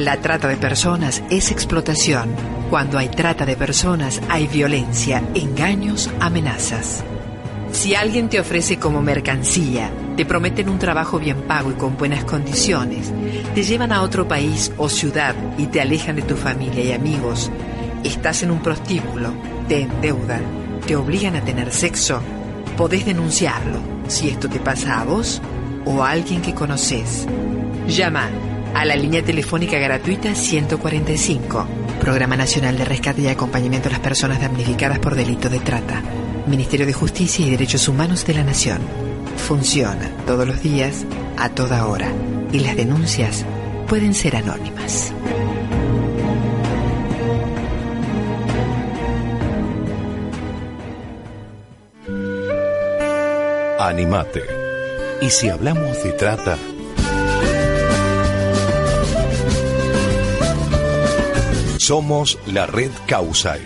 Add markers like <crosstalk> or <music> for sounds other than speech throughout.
La trata de personas es explotación. Cuando hay trata de personas hay violencia, engaños, amenazas. Si alguien te ofrece como mercancía, te prometen un trabajo bien pago y con buenas condiciones, te llevan a otro país o ciudad y te alejan de tu familia y amigos, estás en un prostíbulo, te endeudan, te obligan a tener sexo, podés denunciarlo si esto te pasa a vos o a alguien que conoces. Llama a la línea telefónica gratuita 145, Programa Nacional de Rescate y Acompañamiento a las Personas Damnificadas por Delito de Trata. Ministerio de Justicia y Derechos Humanos de la Nación. Funciona todos los días, a toda hora, y las denuncias pueden ser anónimas. Animate. Y si hablamos de trata, somos la red Causai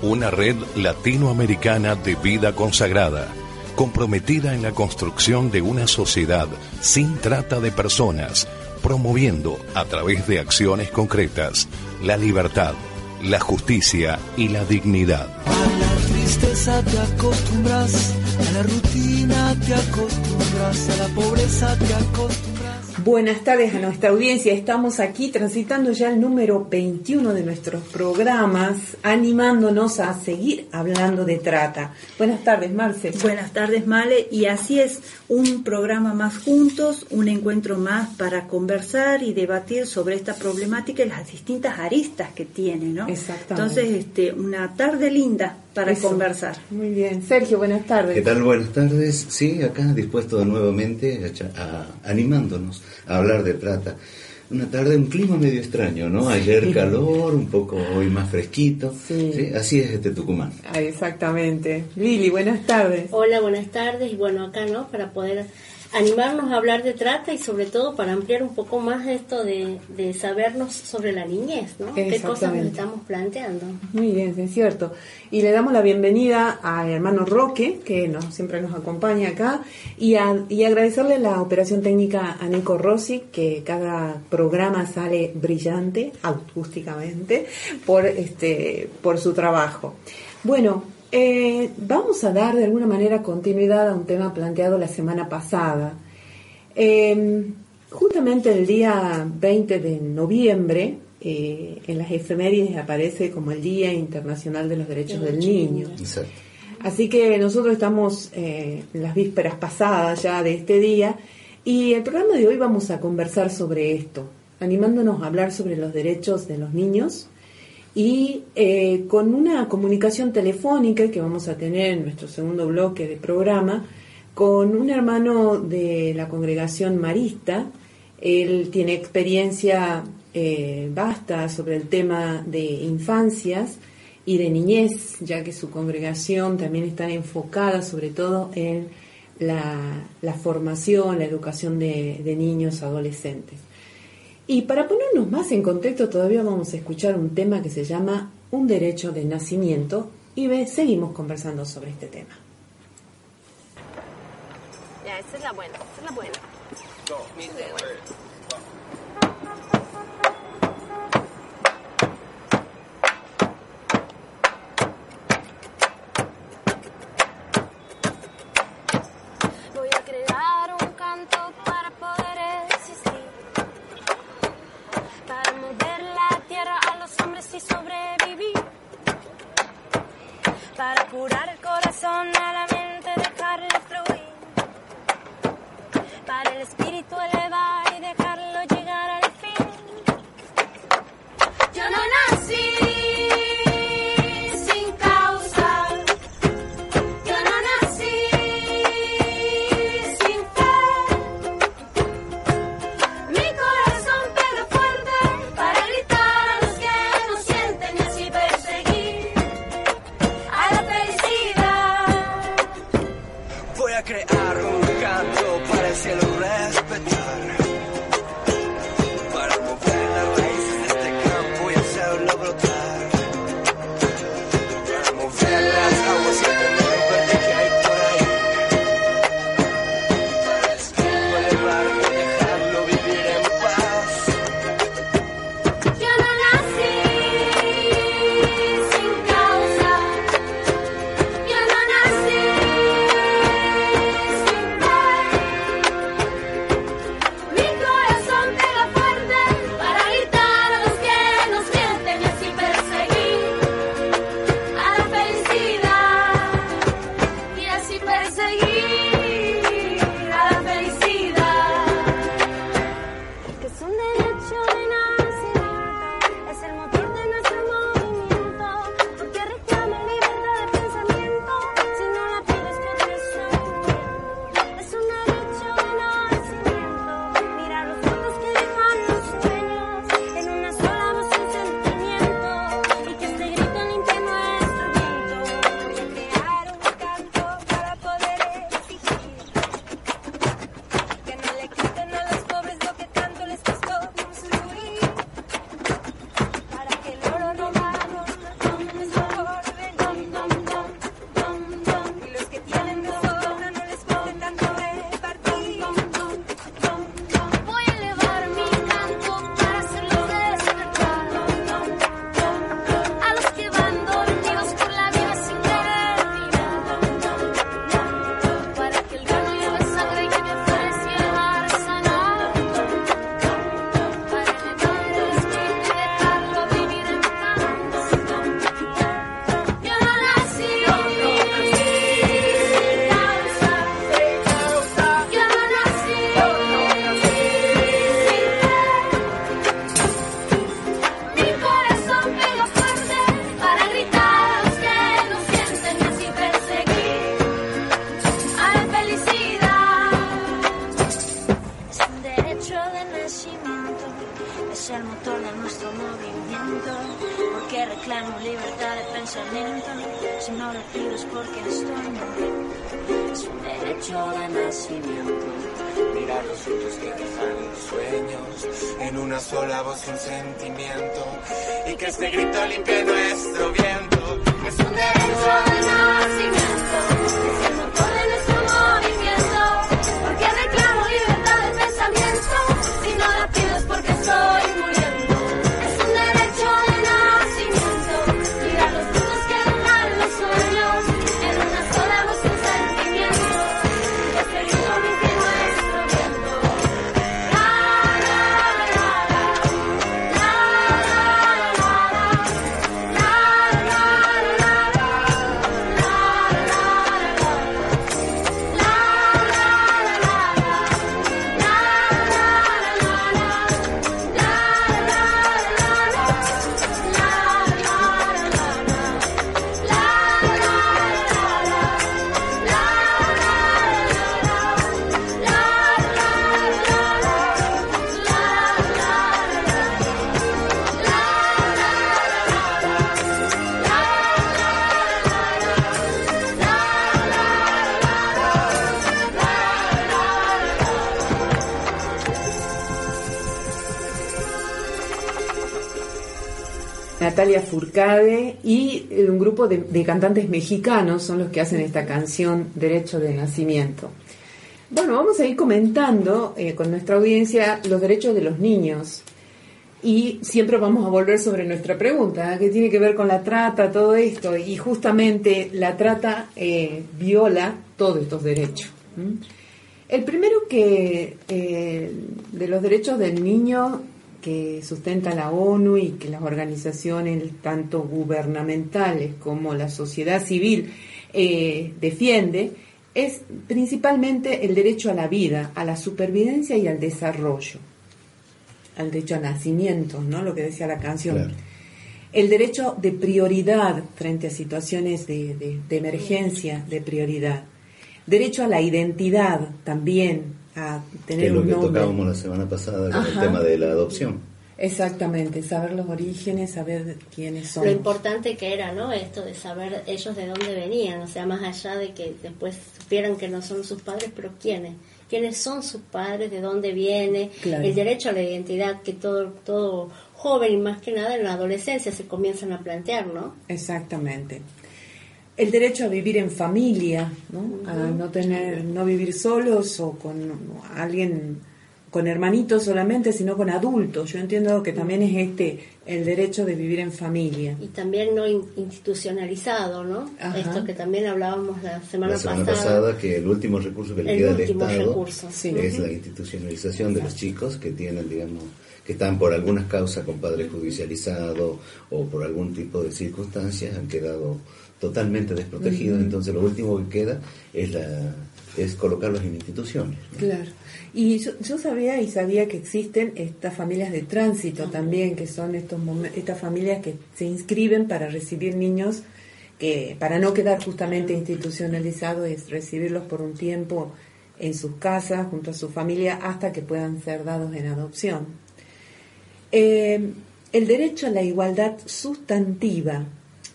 una red latinoamericana de vida consagrada, comprometida en la construcción de una sociedad sin trata de personas, promoviendo a través de acciones concretas la libertad, la justicia y la dignidad. A la tristeza te acostumbras, a la rutina te acostumbras, a la pobreza te acostumbras. Buenas tardes a nuestra audiencia. Estamos aquí transitando ya el número 21 de nuestros programas, animándonos a seguir hablando de trata. Buenas tardes, Marce. Buenas tardes, Male. Y así es, un programa más juntos, un encuentro más para conversar y debatir sobre esta problemática y las distintas aristas que tiene, ¿no? Exactamente. Entonces, este, una tarde linda para Eso. conversar. Muy bien. Sergio, buenas tardes. ¿Qué tal? Buenas tardes. Sí, acá dispuesto nuevamente a, animándonos a hablar de trata. Una tarde, un clima medio extraño, ¿no? Ayer calor, un poco hoy más fresquito. Sí. Sí, Así es este Tucumán. Ah, exactamente. Lili, buenas tardes. Hola, buenas tardes. Y bueno, acá, ¿no? Para poder animarnos a hablar de trata y sobre todo para ampliar un poco más esto de, de sabernos sobre la niñez, ¿no? ¿Qué cosas nos estamos planteando? Muy bien, es cierto. Y le damos la bienvenida al hermano Roque, que nos, siempre nos acompaña acá, y, a- y agradecerle la operación técnica a Nico Rossi, que cada programa sale brillante, acústicamente, por, este, por su trabajo. Bueno, eh, vamos a dar de alguna manera continuidad a un tema planteado la semana pasada. Eh, justamente el día 20 de noviembre, eh, en las efemérides aparece como el Día Internacional de los Derechos del Niño. Exacto. Así que nosotros estamos eh, en las vísperas pasadas ya de este día y el programa de hoy vamos a conversar sobre esto, animándonos a hablar sobre los derechos de los niños y eh, con una comunicación telefónica que vamos a tener en nuestro segundo bloque de programa con un hermano de la congregación marista. Él tiene experiencia eh, vasta sobre el tema de infancias y de niñez, ya que su congregación también está enfocada sobre todo en la, formación, la educación de niños, adolescentes. Y para ponernos más en contexto, todavía vamos a escuchar un tema que se llama Un derecho de nacimiento y ve- seguimos conversando sobre este tema. Ya, esa es la buena, esa es la buena. Natalia Furcade y eh, un grupo de, cantantes mexicanos son los que hacen esta canción Derecho de Nacimiento. Bueno, vamos a ir comentando eh, con nuestra audiencia los derechos de los niños. Y siempre vamos a volver sobre nuestra pregunta, ¿eh? que tiene que ver con la trata, todo esto. Y justamente la trata eh, viola todos estos derechos. El primero que de los derechos del niño que sustenta la ONU y que las organizaciones tanto gubernamentales como la sociedad civil eh, defiende es principalmente el derecho a la vida, a la supervivencia y al desarrollo, al derecho a nacimiento, ¿no? Lo que decía la canción. Claro. El derecho de prioridad frente a situaciones de, de- de emergencia, de prioridad. Derecho a la identidad también, a Que tener es lo un que nombre. tocábamos la semana pasada con Ajá. el tema de la adopción. Exactamente, saber los orígenes, saber quiénes son. Lo importante que era, ¿no? Esto de saber ellos de dónde venían, o sea, más allá de que después supieran que no son sus padres, pero quiénes, quiénes son sus padres, de dónde viene, Claro. el derecho a la identidad que todo todo joven y más que nada en la adolescencia se comienzan a plantear, ¿no? Exactamente. El derecho a vivir en familia, ¿no? A no tener, no vivir solos o con alguien, con hermanitos solamente, sino con adultos. Yo entiendo que también es este el derecho de vivir en familia. Y también no in- institucionalizado, ¿no? Ajá. Esto que también hablábamos la semana, La semana pasada. pasada que el último recurso que le queda al Estado recurso. Sí. es la institucionalización de los chicos que tienen, digamos, que están por algunas causas con padre judicializado o por algún tipo de circunstancias han quedado totalmente desprotegidos. Entonces lo último que queda es la es colocarlos en instituciones. ¿no? Claro. Y yo, yo sabía y sabía que existen estas familias de tránsito también, que son estos estas familias que se inscriben para recibir niños que para no quedar justamente institucionalizados es recibirlos por un tiempo en sus casas junto a su familia hasta que puedan ser dados en adopción. Eh, el derecho a la igualdad sustantiva.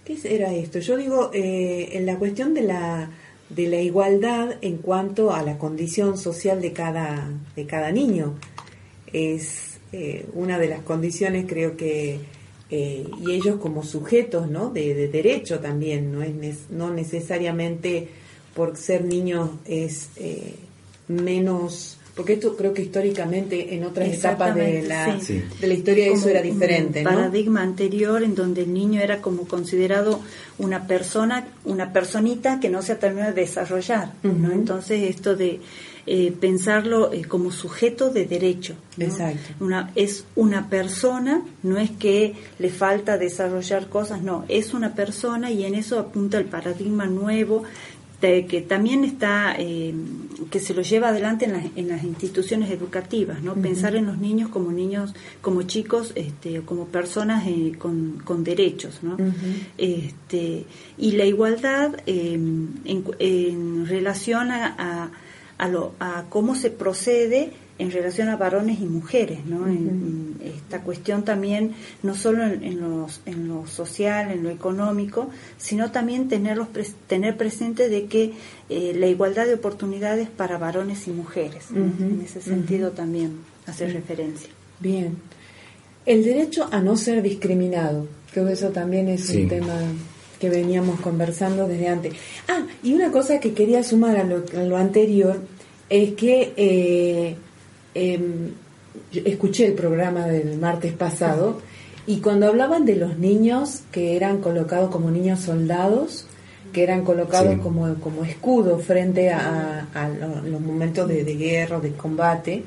¿Qué era esto? Yo digo, eh, en la cuestión de la, de la igualdad en cuanto a la condición social de cada, de cada niño. Es eh, una de las condiciones, creo que, eh, y ellos como sujetos ¿no? de, de derecho también, no, es no necesariamente por ser niños es menos, porque esto creo que históricamente en otras etapas de la, sí. de la historia eso Como era diferente, un ¿no? paradigma anterior en donde el niño era como considerado una persona, una personita que no se ha terminado de desarrollar, ¿no? Ujú. Entonces esto de eh, pensarlo eh, como sujeto de derecho, ¿no? Exacto. Una, es una persona, no es que le falta desarrollar cosas, no, es una persona y en eso apunta el paradigma nuevo que también está, eh, que se lo lleva adelante en las, en las instituciones educativas, ¿no? Pensar en los niños como niños, como chicos, este, como personas eh, con, con derechos, ¿no? Este, y la igualdad eh, en, en relación a, a, a lo, a cómo se procede en relación a varones y mujeres, ¿no? En- en esta cuestión también, no solo en, en los- en lo social, en lo económico, sino también tenerlos pres- tener presente de que eh, la igualdad de oportunidades para varones y mujeres, en ese sentido también hacer referencia. Bien. El derecho a no ser discriminado. Creo que eso también es Sí. un tema que veníamos conversando desde antes. Ah, y una cosa que quería sumar a lo, a lo anterior es que eh, yo escuché el programa del martes pasado y cuando hablaban de los niños que eran colocados como niños soldados, que eran colocados Sí. como, como escudo frente a, a lo- los momentos de, de guerra, de combate,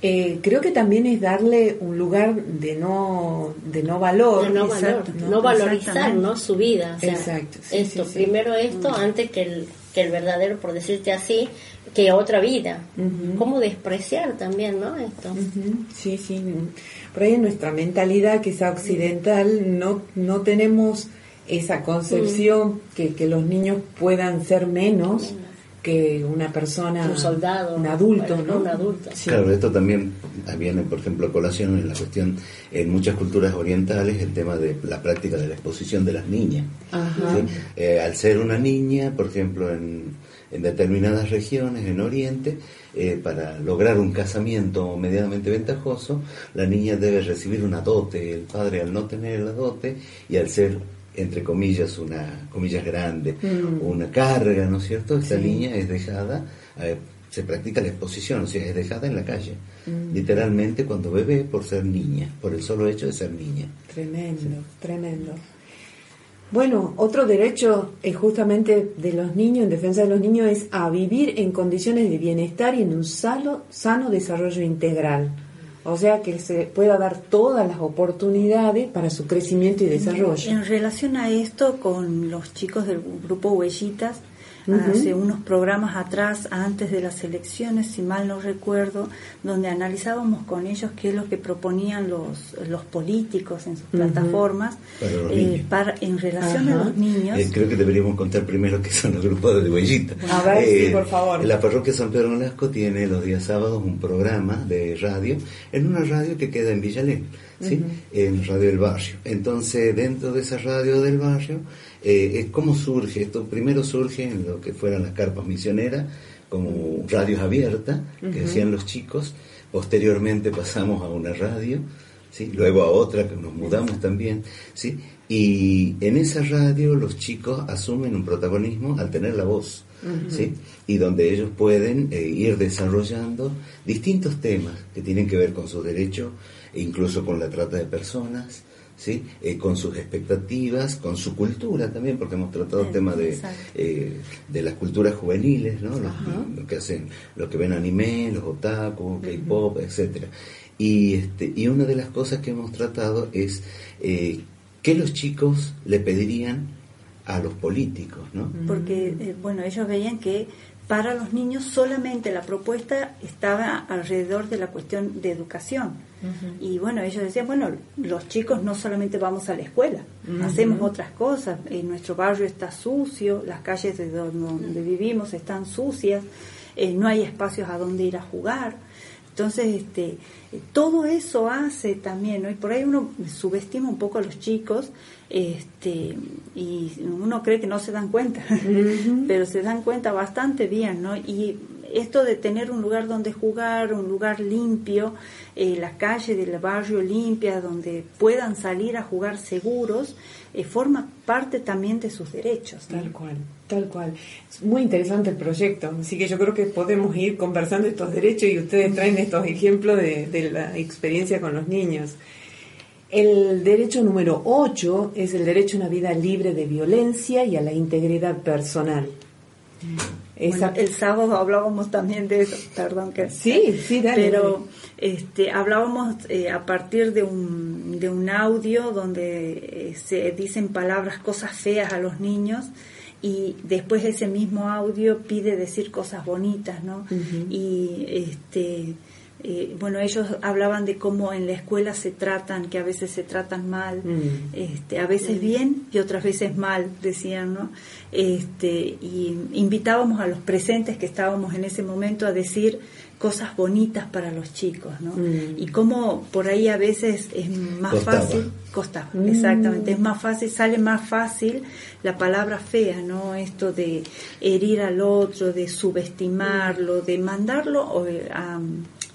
eh, creo que también es darle un lugar de no, de no valor. De no, valor, Exacto, no, valorizar. ¿no? su vida. o sea, Exacto, sí, esto, sí, sí. primero esto antes que el, que el verdadero, por decirte así, que otra vida. ¿Cómo despreciar también, no? Esto. Sí, sí. Por ahí en nuestra mentalidad, quizá occidental, no, no tenemos esa concepción que, que los niños puedan ser menos que una persona, Un soldado, un adulto, ¿no? un adulto. Sí. Claro, esto también viene, por ejemplo, a colación en la cuestión, en muchas culturas orientales, el tema de la práctica de la exposición de las niñas. Ajá. ¿sí? Eh, al ser una niña, por ejemplo, en, en determinadas regiones, en Oriente, eh, para lograr un casamiento medianamente ventajoso, la niña debe recibir una dote, el padre al no tener la dote y al ser entre comillas una comillas grande Mm. una carga no es cierto esta Sí. niña es dejada eh, se practica la exposición o sea es dejada en la calle Mm. literalmente cuando bebé por ser niña por el solo hecho de ser niña Tremendo, tremendo. Bueno, otro derecho es justamente de los niños, en defensa de los niños, es a vivir en condiciones de bienestar y en un sano, sano desarrollo integral. O sea, que se pueda dar todas las oportunidades para su crecimiento y desarrollo. En relación a esto, con los chicos del grupo Huellitas, Hace unos programas atrás, antes de las elecciones, si mal no recuerdo, donde analizábamos con ellos qué es lo que proponían los, los políticos en sus plataformas Para eh, para, en relación Ajá. a los niños. Eh, creo que deberíamos contar primero qué son los grupos de huellita. A ver, sí, por favor. La parroquia San Pedro Nolasco tiene los días sábados un programa de radio, en una radio que queda en Villalén, ¿sí? En Radio del Barrio. Entonces, dentro de esa radio del barrio, eh, es cómo surge esto. Primero surge en lo que fueran las carpas misioneras, como radios abiertas, que hacían los chicos. Posteriormente pasamos a una radio, ¿sí? luego a otra que nos mudamos también, ¿sí? y en esa radio los chicos asumen un protagonismo al tener la voz, ¿sí? y donde ellos pueden eh, ir desarrollando distintos temas que tienen que ver con sus derechos, e incluso con la trata de personas, ¿sí? Eh, con sus expectativas, con su cultura también, porque hemos tratado el Sí, tema de, eh, de las culturas juveniles, ¿no? Los, que hacen, los que ven anime, los otaku, K-pop, etcétera. Y este, y una de las cosas que hemos tratado es eh, qué los chicos le pedirían a los políticos, ¿no? porque eh, bueno ellos veían que para los niños solamente la propuesta estaba alrededor de la cuestión de educación y bueno ellos decían bueno los chicos no solamente vamos a la escuela hacemos otras cosas. En nuestro barrio está sucio las calles de donde, vivimos están sucias eh, no hay espacios a donde ir a jugar. Entonces, este, todo eso hace también, ¿no? Y por ahí uno subestima un poco a los chicos, este, y uno cree que no se dan cuenta, <laughs> pero se dan cuenta bastante bien, ¿no? Y esto de tener un lugar donde jugar, un lugar limpio, eh, la calle del barrio limpia, donde puedan salir a jugar seguros, eh, forma parte también de sus derechos. Tal cual, tal cual. Es muy interesante el proyecto, así que yo creo que podemos ir conversando estos derechos y ustedes traen estos ejemplos de, de la experiencia con los niños. El derecho número 8 es el derecho a una vida libre de violencia y a la integridad personal. Esa- Bueno, el sábado hablábamos también de eso, perdón que Sí, sí, dale, pero este hablábamos eh, a partir de un de un audio donde eh, se dicen palabras cosas feas a los niños y después ese mismo audio pide decir cosas bonitas, ¿no? Y este eh, bueno, ellos hablaban de cómo en la escuela se tratan, que a veces se tratan mal, Mm. este, a veces bien y otras veces mal, decían, ¿no? Este, y invitábamos a los presentes que estábamos en ese momento a decir cosas bonitas para los chicos, ¿no? Mm. Y cómo por ahí a veces es más Costaba. fácil, costaba, Mm. exactamente, es más fácil, sale más fácil la palabra fea, ¿no? Esto de herir al otro, de subestimarlo, de mandarlo o, eh, a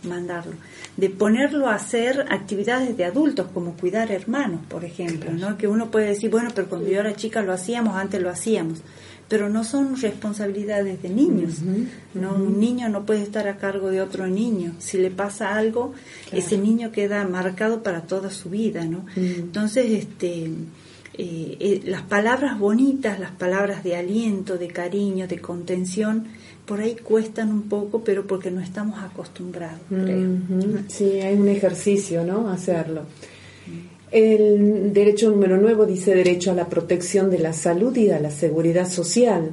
mandarlo, de ponerlo a hacer actividades de adultos como cuidar hermanos, por ejemplo, ¿no? Que uno puede decir, bueno, pero cuando yo era chica lo hacíamos, antes lo hacíamos, pero no son responsabilidades de niños, ¿no? Un niño no puede estar a cargo de otro niño. Si le pasa algo, ese niño queda marcado para toda su vida, ¿no? Entonces, este, eh, eh, las palabras bonitas, las palabras de aliento, de cariño, de contención, por ahí cuestan un poco, pero porque no estamos acostumbrados, creo. Sí, hay un ejercicio, ¿no? Hacerlo. El derecho número 9 dice derecho a la protección de la salud y a la seguridad social.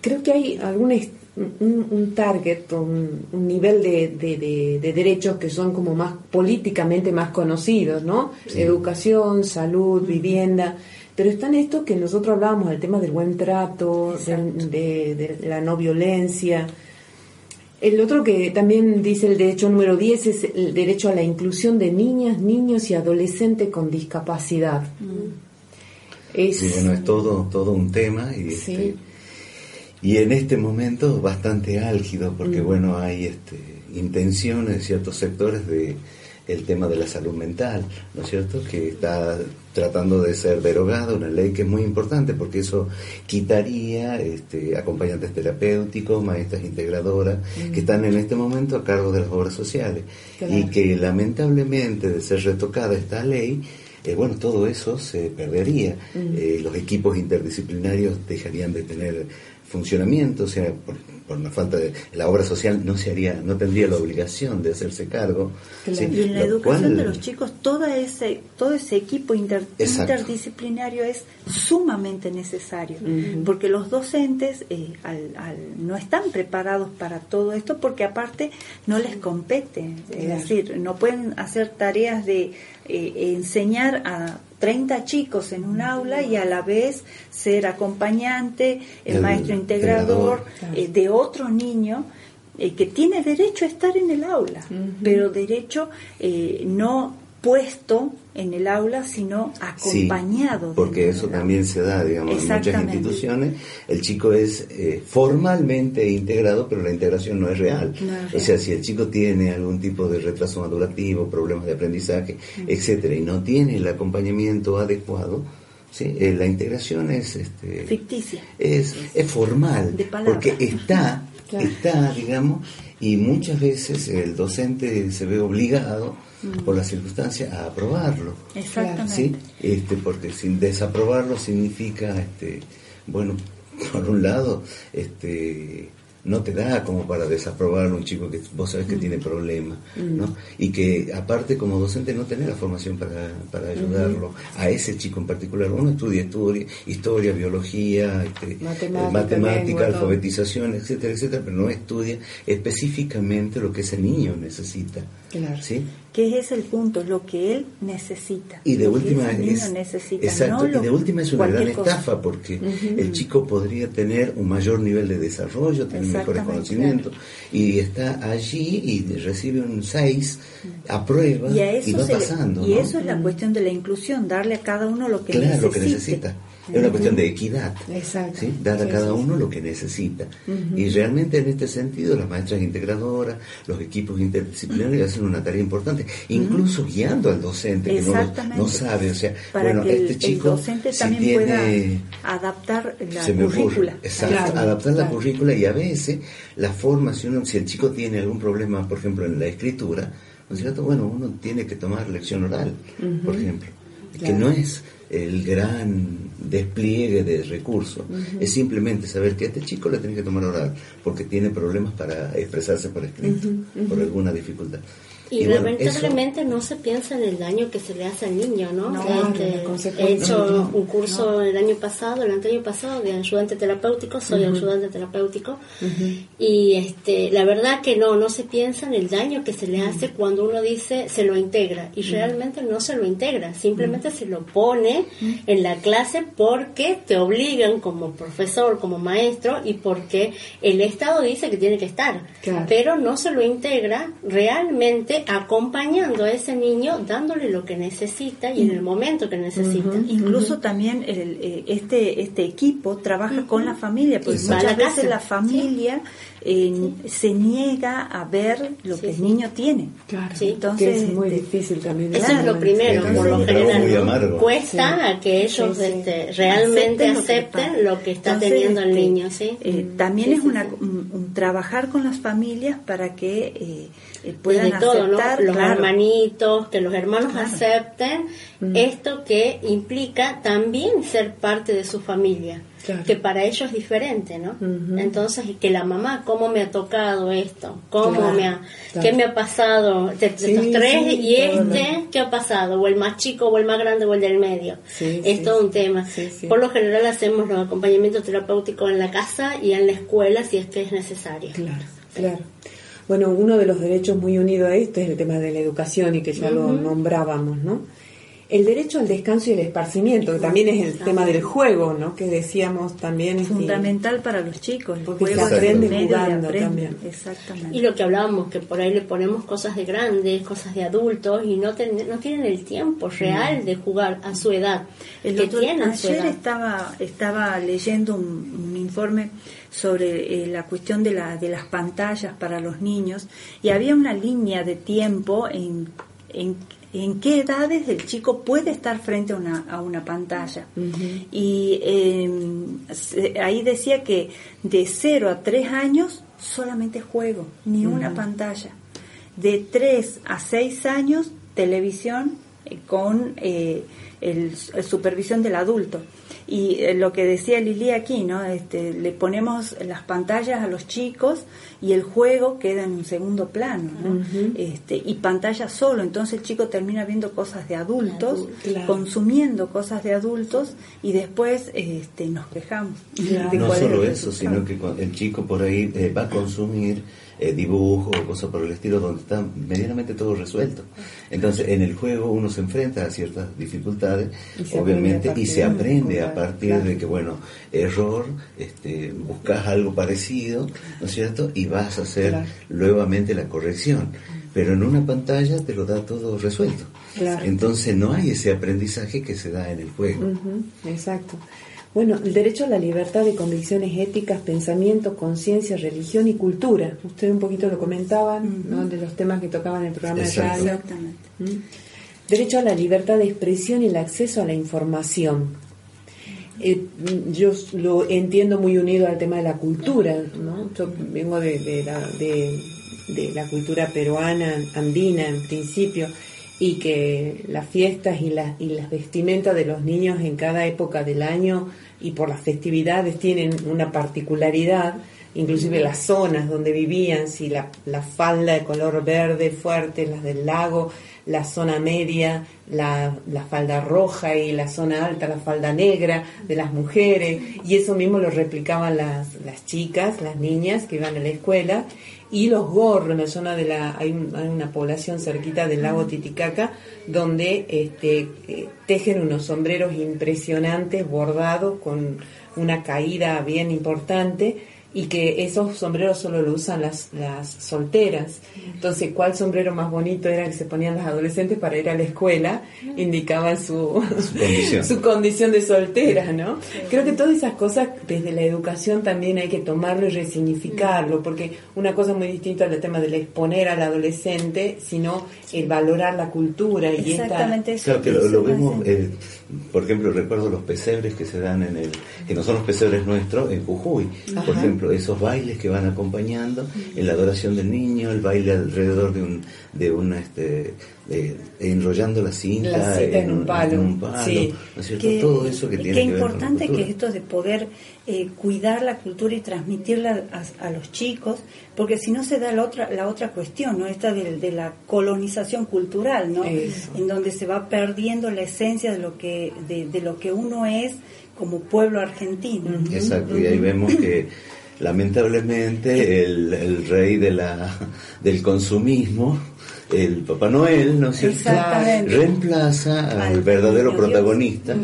Creo que hay algún un, un target, un, un nivel de, de- de- de derechos que son como más políticamente más conocidos, ¿no? Educación, salud, vivienda. Pero están estos que nosotros hablábamos del tema del buen trato, de, de la no violencia. El otro que también dice el derecho número 10 es el derecho a la inclusión de niñas, niños y adolescentes con discapacidad. Es, Sí, bueno, es todo, todo un tema y, Sí. este, y en este momento bastante álgido porque Mm. bueno, hay este, intenciones de ciertos sectores de el tema de la salud mental, ¿no es cierto? Que está tratando de ser derogada, una ley que es muy importante porque eso quitaría este, acompañantes terapéuticos, maestras integradoras, que están en este momento a cargo de las obras sociales Claro. y que lamentablemente de ser retocada esta ley, eh, bueno, todo eso se perdería. Eh, los equipos interdisciplinarios dejarían de tener funcionamiento, o sea, por, por una falta de la obra social no se haría, no tendría la obligación de hacerse cargo. Claro. ¿sí? Y en la Lo educación cual- de los chicos, toda ese, todo ese equipo inter- interdisciplinario es sumamente necesario, porque los docentes eh, al- al- no están preparados para todo esto, porque aparte no les compete, es Claro. decir, no pueden hacer tareas de eh, enseñar a 30 chicos en un aula y a la vez ser acompañante, el, El maestro integrador, eh, de otro niño eh, que tiene derecho a estar en el aula, pero derecho eh, no puesto en el aula, sino Sí, acompañado. porque eso también aula. se da, digamos, en muchas instituciones. El chico es eh, formalmente integrado, pero la integración no es real. No es O sea, si el chico tiene algún tipo de retraso madurativo, problemas de aprendizaje, etcétera, y no tiene el acompañamiento adecuado, ¿sí? Eh, la integración es, este, Ficticia. es, es formal, porque está, Claro. está, digamos, y muchas veces el docente se ve obligado por las circunstancias a aprobarlo. Exactamente. ¿sí? Este, porque sin desaprobarlo significa, este, bueno, <laughs> por un lado, este, no te da como para desaprobar a un chico que vos sabes que tiene problemas, ¿no? Y que aparte como docente no tenés la formación para, para ayudarlo a ese chico en particular. Uno estudia historia, historia biología, este, Matemática, eh, matemática, alfabetización, etcétera, etcétera, pero no estudia específicamente lo que ese niño necesita. Claro. ¿sí? Que es el punto, lo que él necesita. Y de última es necesita, exacto, no y de última es una gran cosa. estafa porque el chico podría tener un mayor nivel de desarrollo, tener mejores conocimientos y está allí y recibe un 6 a prueba Y a eso, va se le- pasando. y ¿no? eso es la cuestión de la inclusión, darle a cada uno lo que claro, necesite. lo que necesita. Es una cuestión de equidad. Exacto. ¿sí? Dar a Sí, cada uno lo que necesita. Y realmente en este sentido las maestras integradoras, los equipos interdisciplinarios hacen una tarea importante, incluso guiando al docente que no, no sabe, o sea, Para bueno, que el, este el chico si también tiene- pueda adaptar la se me ocurre. currícula. Exacto, Claro, adaptar la currícula y a veces la forma, si, uno, si el chico tiene algún problema, por ejemplo, en la escritura, ¿no es cierto? Bueno, uno tiene que tomar lección oral, por ejemplo, que no es el gran despliegue de recursos, es simplemente saber que a este chico le tiene que tomar oral, porque tiene problemas para expresarse por escrito, por alguna dificultad. Y, Y bueno, lamentablemente no se piensa en el daño que se le hace al niño, ¿no? No, Este, la consecuencia. he hecho No. un curso el año pasado, el anterior pasado, de ayudante terapéutico, soy ayudante terapéutico, y este, la verdad que no, no se piensa en el daño que se le hace cuando uno dice se lo integra, y realmente no se lo integra, simplemente se lo pone en la clase porque te obligan como profesor, como maestro, y porque el Estado dice que tiene que estar, Claro. pero no se lo integra realmente acompañando a ese niño, dándole lo que necesita y en el momento que necesita. Incluso también el, eh, este este equipo trabaja con la familia, porque muchas la veces la familia eh, se niega a ver lo Sí, que el sí. niño tiene. Claro, Sí. Entonces, que es muy difícil también. Eso es lo primero, por lo general. Cuesta Sí. a que ellos Sí, sí. este, realmente Acepten lo que acepten pasa. lo que está Entonces, teniendo el este, niño, ¿sí? eh, también Sí, es sí, una, sí. Un, un trabajar con las familias para que eh, eh, puedan todo. Aceptar Los claro, hermanitos, que los hermanos Claro. acepten esto que implica también ser parte de su familia, Claro. que para ellos es diferente, ¿no? Entonces, que la mamá, ¿cómo me ha tocado esto? ¿Cómo me ha, qué me ha pasado? De, de Sí, estos tres, sí, y este, ¿qué ha pasado? O el más chico, o el más grande, o el del medio. Sí, es todo un tema. Por lo general hacemos los acompañamientos terapéuticos en la casa y en la escuela si es que es necesario. Claro, claro. Bueno, uno de los derechos muy unidos a esto es el tema de la educación y que ya lo nombrábamos, ¿no? El derecho al descanso y el esparcimiento, que también es el tema del juego, ¿no? Que decíamos también. fundamental para los chicos. El Porque juego se aprende jugando también. Exactamente. Y lo que hablábamos, que por ahí le ponemos cosas de grandes, cosas de adultos, y no, ten- no tienen el tiempo real de jugar a su edad. El que otro- tienen su ayer edad. estaba estaba leyendo un, un informe sobre eh, la cuestión de, la, de las pantallas para los niños y había una línea de tiempo en, en, en qué edades el chico puede estar frente a una, a una pantalla. Y eh, se- ahí decía que de 0 a 3 años solamente juego, ni una pantalla. De 3 a 6 años, televisión eh, con eh, el, el supervisión del adulto. Y eh, lo que decía Lili aquí, ¿no? Este, le ponemos las pantallas a los chicos y el juego queda en un segundo plano, ¿no? este, y pantalla solo, entonces el chico termina viendo cosas de adultos, Claro. consumiendo cosas de adultos y después este, nos quejamos. Claro. de No es solo eso, sino que el chico por ahí eh, va a consumir eh, dibujos o cosas por el estilo donde está medianamente todo resuelto. Entonces, en el juego uno se enfrenta a ciertas dificultades, Y obviamente, y se aprende a partir claro. de que, bueno, error, este, buscas algo parecido, ¿no es cierto? Y vas a hacer Claro. nuevamente la corrección. Pero en una pantalla te lo da todo resuelto. Claro. Entonces no hay ese aprendizaje que se da en el juego. Exacto. Bueno, el derecho a la libertad de convicciones éticas, pensamiento, conciencia, religión y cultura. Ustedes un poquito lo comentaban, ¿no? De los temas que tocaban en el programa Exacto. de radio. Exactamente. ¿Mm? Derecho a la libertad de expresión y el acceso a la información. Eh, yo lo entiendo muy unido al tema de la cultura, ¿no? Yo vengo de, de la, de, de la cultura peruana, andina en principio, y que las fiestas y las, y las vestimentas de los niños en cada época del año y por las festividades tienen una particularidad, inclusive las zonas donde vivían, si la, la falda de color verde fuerte, las del lago, la zona media, la, la falda roja y la zona alta, la falda negra de las mujeres, y eso mismo lo replicaban las, las chicas, las niñas que iban a la escuela, y los gorros, en la zona de la, hay, un- hay una población cerquita del lago Titicaca, donde este, eh, tejen unos sombreros impresionantes, bordados con una caída bien importante, y que esos sombreros solo lo usan las, las solteras. Entonces, ¿cuál sombrero más bonito era el que se ponían las adolescentes para ir a la escuela? Indicaban su, Su condición. <laughs> su condición de soltera, ¿no? Creo que todas esas cosas desde la educación también hay que tomarlo y resignificarlo, porque una cosa muy distinta al tema del exponer al adolescente, sino el valorar la cultura y esta... Exactamente eso. Claro que lo, vemos, eh, por ejemplo, recuerdo los pesebres que se dan en el, que no son los pesebres nuestros, en Jujuy. Por Ajá. Ejemplo, esos bailes que van acompañando en la adoración del niño, el baile alrededor de un, de una, este, de- enrollando la cinta, La cinta en un palo, en un palo, sí. ¿no es cierto? que- Todo eso que tiene qué que ver con la importante que es esto de poder eh, cuidar la cultura y transmitirla a, a los chicos, porque si no se da la otra la otra cuestión, no esta de, de la colonización cultural, no, Eso. en donde se va perdiendo la esencia de lo que de, de lo que uno es como pueblo argentino. Exacto, y ahí vemos que lamentablemente el, el rey de la, <laughs> del consumismo, el Papá Noel, ¿no es cierto? Reemplaza al verdadero protagonista,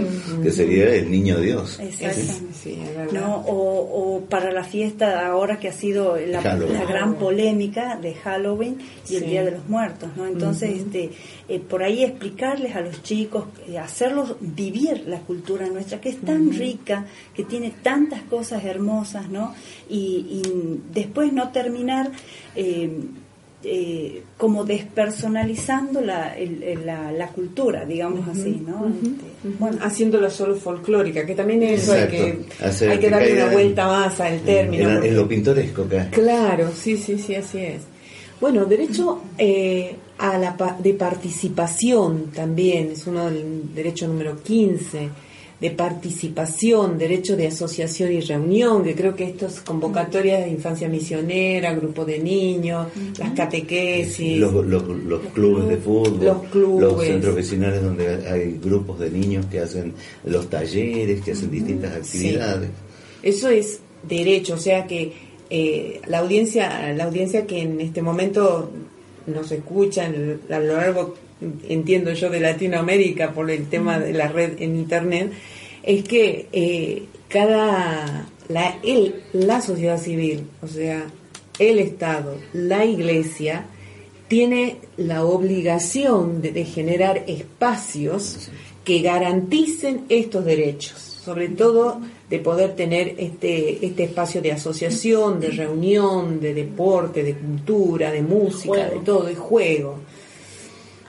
que sería el niño Dios. Exactamente. Sí, ¿no? O, o para la fiesta ahora que ha sido la, gran polémica de Halloween y el. Día de los Muertos, ¿no? Entonces, este, eh, por ahí explicarles a los chicos, eh, hacerlos vivir la cultura nuestra, que es tan rica, que tiene tantas cosas hermosas, ¿no? Y, y después no terminar... eh, eh, como despersonalizando la, el- el- la, la cultura, digamos así, ¿no? Este, Bueno, haciéndola solo folclórica, que también eso hay que. Hacer hay que que darle una vuelta más al término. En, porque- en lo pintoresco acá. Claro, sí, sí, sí, así es. Bueno, derecho eh, a la pa- de participación también es uno del derecho número 15 de participación, derecho de asociación y reunión, que creo que estas convocatorias de infancia misionera, grupo de niños, las catequesis, Los, los- los clubes de fútbol, Los clubes. centros vecinales donde hay grupos de niños que hacen los talleres, que hacen distintas actividades. Eso es derecho, o sea que eh, la audiencia, la audiencia que en este momento nos escucha en- a lo largo, entiendo yo, de Latinoamérica por el tema de la red en internet, es que eh, cada la, el, la sociedad civil, o sea, el Estado, la Iglesia, tiene la obligación de, de generar espacios que garanticen estos derechos, sobre todo de poder tener este, este espacio de asociación, de reunión, de deporte, de cultura, de música, de todo, de juego.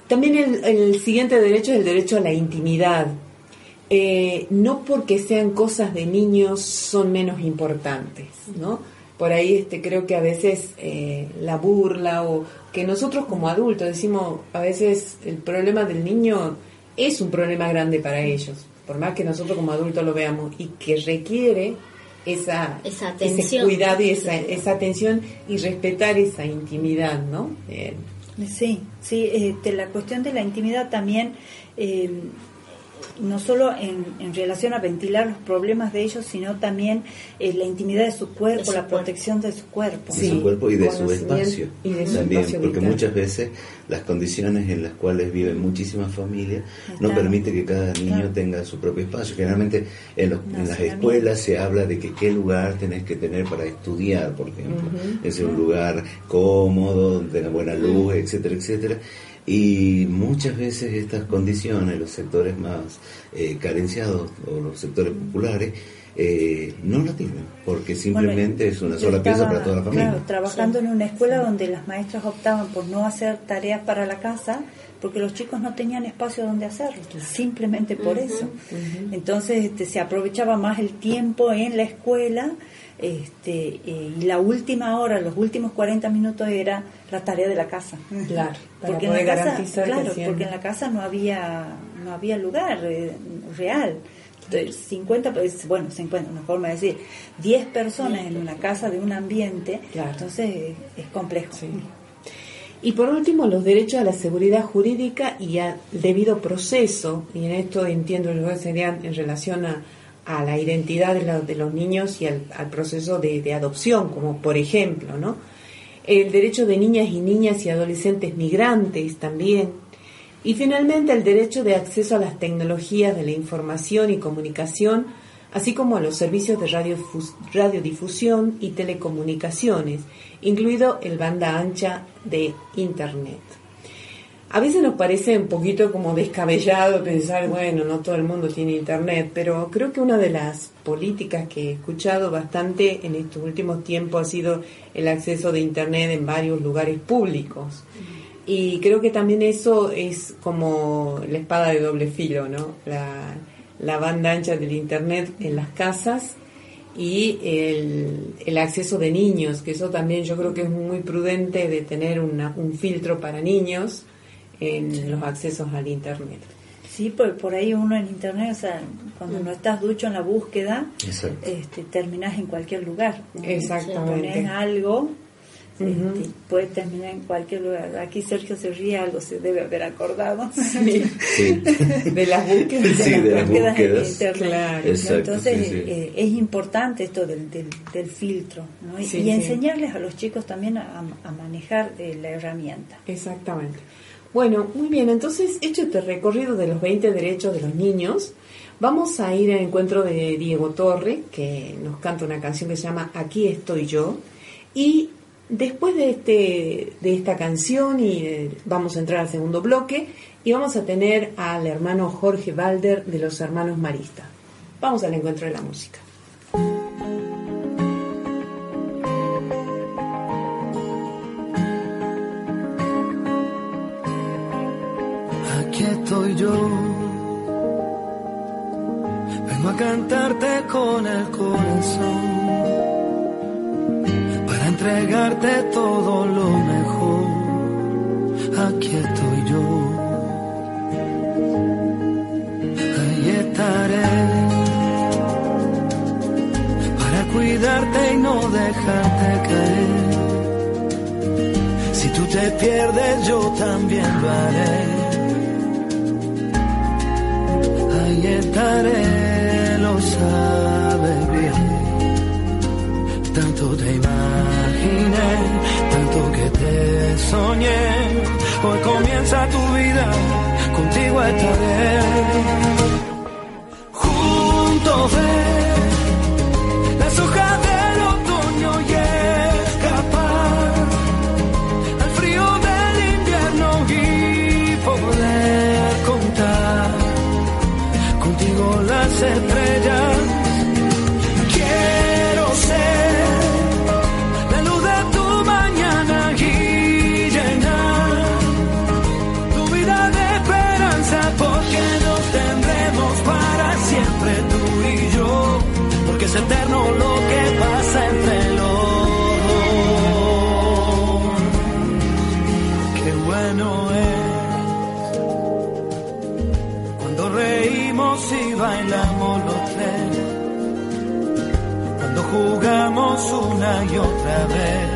También el, el siguiente derecho es el derecho a la intimidad. Eh, no porque sean cosas de niños son menos importantes, ¿no? Por ahí este, creo que a veces eh, la burla o que nosotros como adultos decimos, a veces el problema del niño es un problema grande para ellos, por más que nosotros como adultos lo veamos y que requiere esa, Esa ese atención. cuidado y esa, esa atención y respetar esa intimidad, ¿no? Eh, Sí, sí, este, la cuestión de la intimidad también, eh, no solo en, en relación a ventilar los problemas de ellos, sino también eh, la intimidad de su cuerpo, De su la cuerpo. protección de su cuerpo. de Sí, su cuerpo y de su espacio y de su también espacio porque vital. muchas veces las condiciones en las cuales viven muchísimas familias no permite que cada niño Claro. tenga su propio espacio generalmente en, los- en las escuelas se habla de que qué lugar tenés que tener para estudiar por ejemplo es decir, un lugar cómodo donde tenga buena luz etcétera etcétera y muchas veces estas condiciones los sectores más eh, carenciados o los sectores populares eh, no la tienen porque simplemente Bueno, es una sola pieza para toda la familia. Claro, trabajando en una escuela donde las maestras optaban por no hacer tareas para la casa porque los chicos no tenían espacio donde hacerlo, simplemente por eso. Entonces este, se aprovechaba más el tiempo en la escuela este, eh, y la última hora, los últimos 40 minutos era la tarea de la casa. Claro, <laughs> porque en la casa, claro, porque en la casa no había no había lugar eh, real. Entonces, 50, pues, bueno, 50, una forma de decir, 10 personas en una casa de un ambiente, Claro. entonces es complejo. Sí. Y por último, los derechos a la seguridad jurídica y al debido proceso, y en esto entiendo yo que serían en relación a, a la identidad de, los niños y al, proceso de, adopción, como por ejemplo, ¿no? El derecho de niñas y niñas y adolescentes migrantes también. Y finalmente el derecho de acceso a las tecnologías de la información y comunicación, así como a los servicios de radiodifusión y telecomunicaciones, incluido el banda ancha de Internet. A veces nos parece un poquito como descabellado pensar, bueno, no todo el mundo tiene Internet, pero creo que una de las políticas que he escuchado bastante en estos últimos tiempos ha sido el acceso de Internet en varios lugares públicos. Y creo que también eso es como la espada de doble filo, ¿no? La, la banda ancha del Internet en las casas y el, el acceso de niños, que eso también yo creo que es muy prudente de tener una- un filtro para niños en los accesos al Internet. Sí, por, por ahí uno en internet, o sea, cuando no estás ducho en la búsqueda, Exacto. este, terminas en cualquier lugar. Exactamente. Pones algo, este, puede terminar en cualquier lugar. Aquí Sergio se ríe, algo se debe haber acordado. Sí. Sí. <laughs> De las búsquedas. Sí, de las búsquedas en búsquedas. internet. Claro. Exacto, Entonces sí, sí. eh, es importante esto del, del, del filtro ¿no? y, Sí, y sí. enseñarles a los chicos también a, a manejar eh, la herramienta. Exactamente. Bueno, muy bien, entonces, hecho este recorrido de los 20 derechos de los niños, vamos a ir al encuentro de Diego Torre, que nos canta una canción que se llama Aquí estoy yo, y después de, este, de esta canción y eh, vamos a entrar al segundo bloque y vamos a tener al hermano Jorge Balder de los hermanos Marista. Vamos al encuentro de la música. Cantarte con el corazón. Para entregarte todo lo mejor. Aquí estoy yo. Ahí estaré. Para cuidarte y no dejarte caer. Si tú te pierdes, yo también lo haré. Ahí estaré, Tanto te imaginé, tanto que te soñé. Hoy comienza tu vida, contigo estaré. Una y otra vez.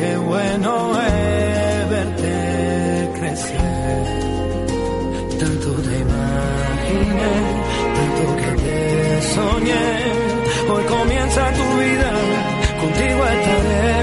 Qué bueno es verte crecer, tanto te imaginé, tanto que te soñé. Hoy comienza tu vida, contigo estaré.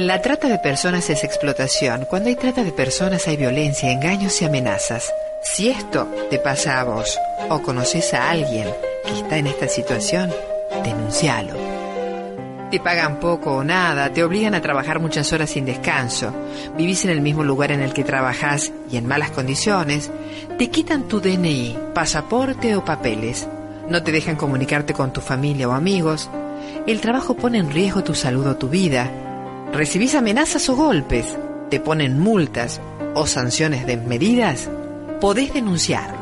La trata de personas es explotación. Cuando hay trata de personas hay violencia, engaños y amenazas. Si esto te pasa a vos o conoces a alguien que está en esta situación, denuncialo. Te pagan poco o nada, te obligan a trabajar muchas horas sin descanso, vivís en el mismo lugar en el que trabajás y en malas condiciones, te quitan tu DNI, pasaporte o papeles, no te dejan comunicarte con tu familia o amigos, el trabajo pone en riesgo tu salud o tu vida, recibís amenazas o golpes, te ponen multas o sanciones desmedidas, podés denunciarlo.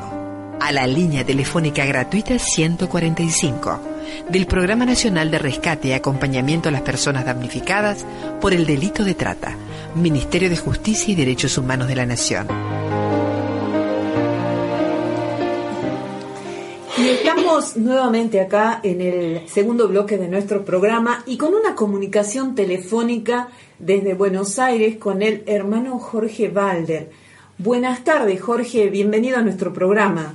A la línea telefónica gratuita 145 del Programa Nacional de Rescate y Acompañamiento a las Personas Damnificadas por el Delito de Trata, Ministerio de Justicia y Derechos Humanos de la Nación. Estamos nuevamente acá en el segundo bloque de nuestro programa y con una comunicación telefónica desde Buenos Aires con el hermano Jorge Valder. Buenas tardes, Jorge, bienvenido a nuestro programa.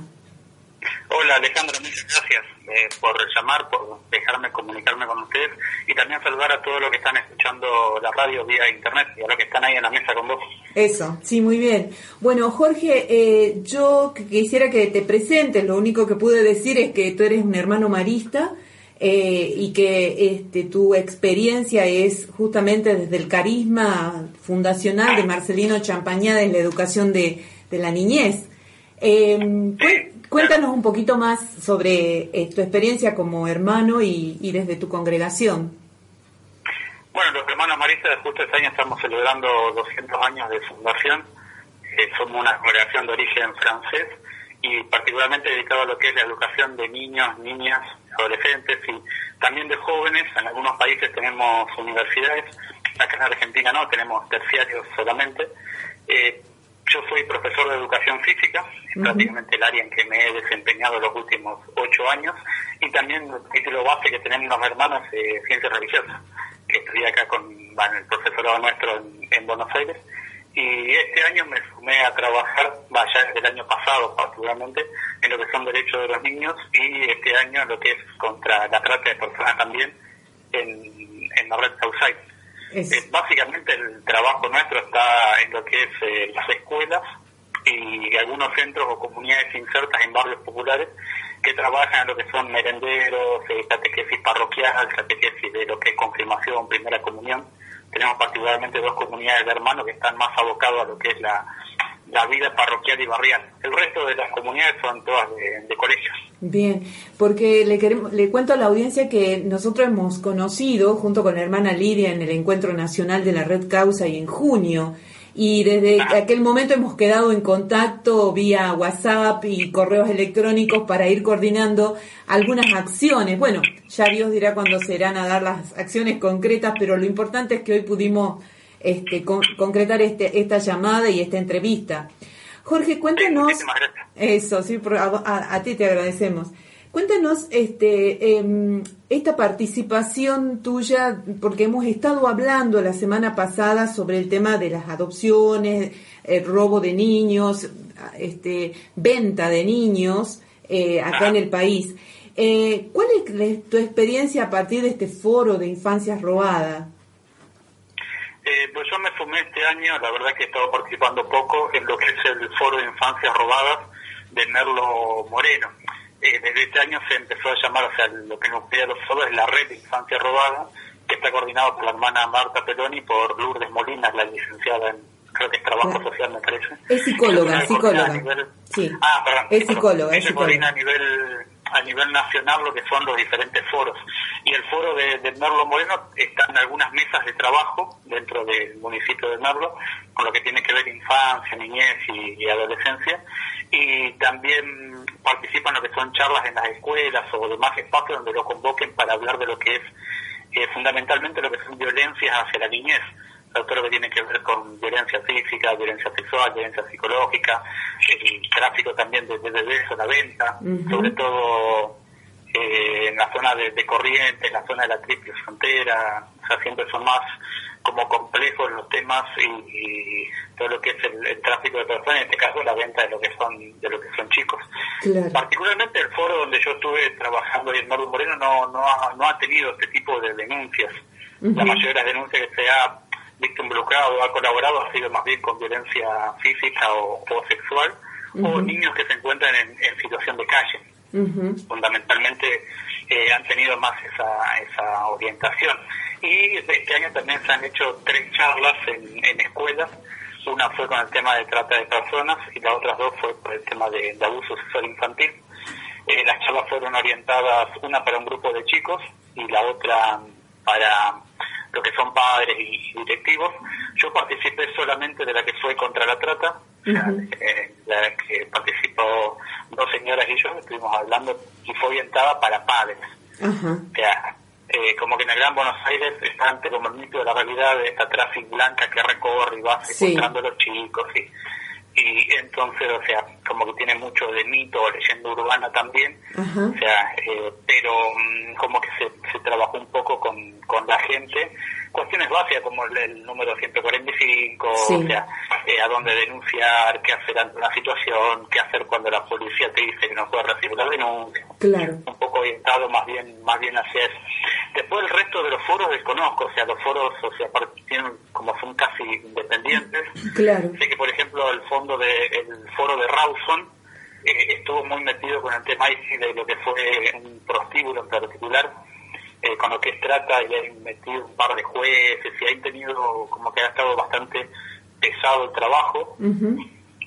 Hola Alejandra, muchas gracias eh, por llamar, por dejarme comunicarme con ustedes y también saludar a todos los que están escuchando la radio vía internet y a los que están ahí en la mesa con vos. Eso, sí, muy bien. Bueno, Jorge, eh, yo quisiera que te presentes. Lo único que pude decir es que tú eres un hermano marista eh, y que este, tu experiencia es justamente desde el carisma fundacional de Marcelino Champañá en la educación de, de la niñez. Eh, cué- cuéntanos un poquito más sobre eh, tu experiencia como hermano y, desde tu congregación. Bueno, los hermanos maristas justo este año estamos celebrando 200 años de fundación. Eh, somos una congregación de origen francés y particularmente dedicado a lo que es la educación de niños, niñas, adolescentes y también de jóvenes. En algunos países tenemos universidades, acá en Argentina no, tenemos terciarios solamente. Eh, yo soy profesor de educación física, es Ujú. prácticamente el área en que me he desempeñado los últimos ocho años, y también el título base que tenemos los hermanos de ciencias religiosas, que estudié acá con bueno, el profesorado nuestro en, en Buenos Aires. Y este año me sumé a trabajar, vaya desde el año pasado particularmente, en lo que son derechos de los niños y este año en lo que es contra la trata de personas también en, en la red Southside. Eh, básicamente el trabajo nuestro está en lo que es eh, las escuelas y algunos centros o comunidades insertas en barrios populares que trabajan en lo que son merenderos, eh, catequesis parroquial, catequesis de lo que es confirmación, primera comunión. Tenemos particularmente dos comunidades de hermanos que están más abocados a lo que es la, la vida parroquial y barrial. El resto de las comunidades son todas de, de colegios. Bien, porque le, queremos, le cuento a la audiencia que nosotros hemos conocido junto con la hermana Lidia en el Encuentro Nacional de la Red Causa y en junio. Y desde aquel momento hemos quedado en contacto vía WhatsApp y correos electrónicos para ir coordinando algunas acciones. Bueno, ya Dios dirá cuándo serán a dar las acciones concretas, pero lo importante es que hoy pudimos este, con- concretar este, esta llamada y esta entrevista. Jorge, cuéntanos. Eso, sí, a, a- a ti te agradecemos. Cuéntanos este, em, esta participación tuya, porque hemos estado hablando la semana pasada sobre el tema de las adopciones, el robo de niños, este, venta de niños eh, acá en el país. Eh, ¿Cuál es tu experiencia a partir de este foro de infancias robadas? Eh, pues yo me sumé este año, la verdad que he estado participando poco en lo que es el Foro de Infancias Robadas de Merlo Moreno. Eh, desde este año se empezó a llamar, o sea, lo que nos pide los foros es la Red de Infancia Robada, que está coordinado por la hermana Marta Peloni y por Lourdes Molina, la licenciada en, creo que es Trabajo. Social, me parece. Es psicóloga, psicóloga. nivel- Sí. Ah, perdón. Es psicóloga, es Ella coordina psicóloga. a nivel a nivel nacional lo que son los diferentes foros. Y el foro de, de Merlo Moreno está en algunas mesas de trabajo dentro del municipio de Merlo, con lo que tiene que ver infancia, niñez y, adolescencia. Y también participan lo que son charlas en las escuelas o demás espacios donde lo convoquen para hablar de lo que es eh, fundamentalmente lo que son violencias hacia la niñez todo lo que tiene que ver con violencia física, violencia sexual, violencia psicológica, el tráfico también de, de bebés o la venta, sobre todo eh, en la zona de, de Corrientes, en la zona de la triple frontera, o sea, siempre son más como complejos los temas y, y todo lo que es el, el tráfico de personas, en este caso la venta de lo que son de lo que son chicos. Claro. Particularmente el foro donde yo estuve trabajando en Norte Moreno no, no, ha, no ha tenido este tipo de denuncias. La mayoría de las denuncias que se ha visto involucrado o ha colaborado ha sido más bien con violencia física o, o sexual, o niños que se encuentran en, en situación de calle. Fundamentalmente eh, han tenido más esa, esa orientación. Y este año también se han hecho tres charlas en, en escuelas. Una fue con el tema de trata de personas y las otras dos fue por el tema de, de abuso sexual infantil. Eh, las charlas fueron orientadas, una para un grupo de chicos y la otra para lo que son padres y directivos. Yo participé solamente de la que fue contra la trata, o sea, eh, la que participó dos señoras y yo, estuvimos hablando y fue orientada para padres. Ajá. O sea, eh, como que en el Gran Buenos Aires está ante como el mito de la realidad de esta tráfico blanca que recorre y va Sí. secuestrando a los chicos y, y entonces, o sea, como que tiene mucho de mito o leyenda urbana también, o sea, eh, pero mm, como que se, se trabajó un poco con, con la gente, cuestiones básicas como el, el número 145, Sí. o sea, eh, a dónde denunciar, qué hacer ante una situación, qué hacer cuando la policía te dice que no puede recibir la denuncia Claro. un poco orientado más bien más bien hacia eso. Después el resto de los foros desconozco, o sea, los foros, o sea, tienen como son casi independientes. Claro. Sé que, por ejemplo, el fondo de, el foro de Rawson eh, estuvo muy metido con el tema ICI de lo que fue un prostíbulo en particular, eh, con lo que trata y han metido un par de jueces y han tenido como que ha estado bastante pesado el trabajo.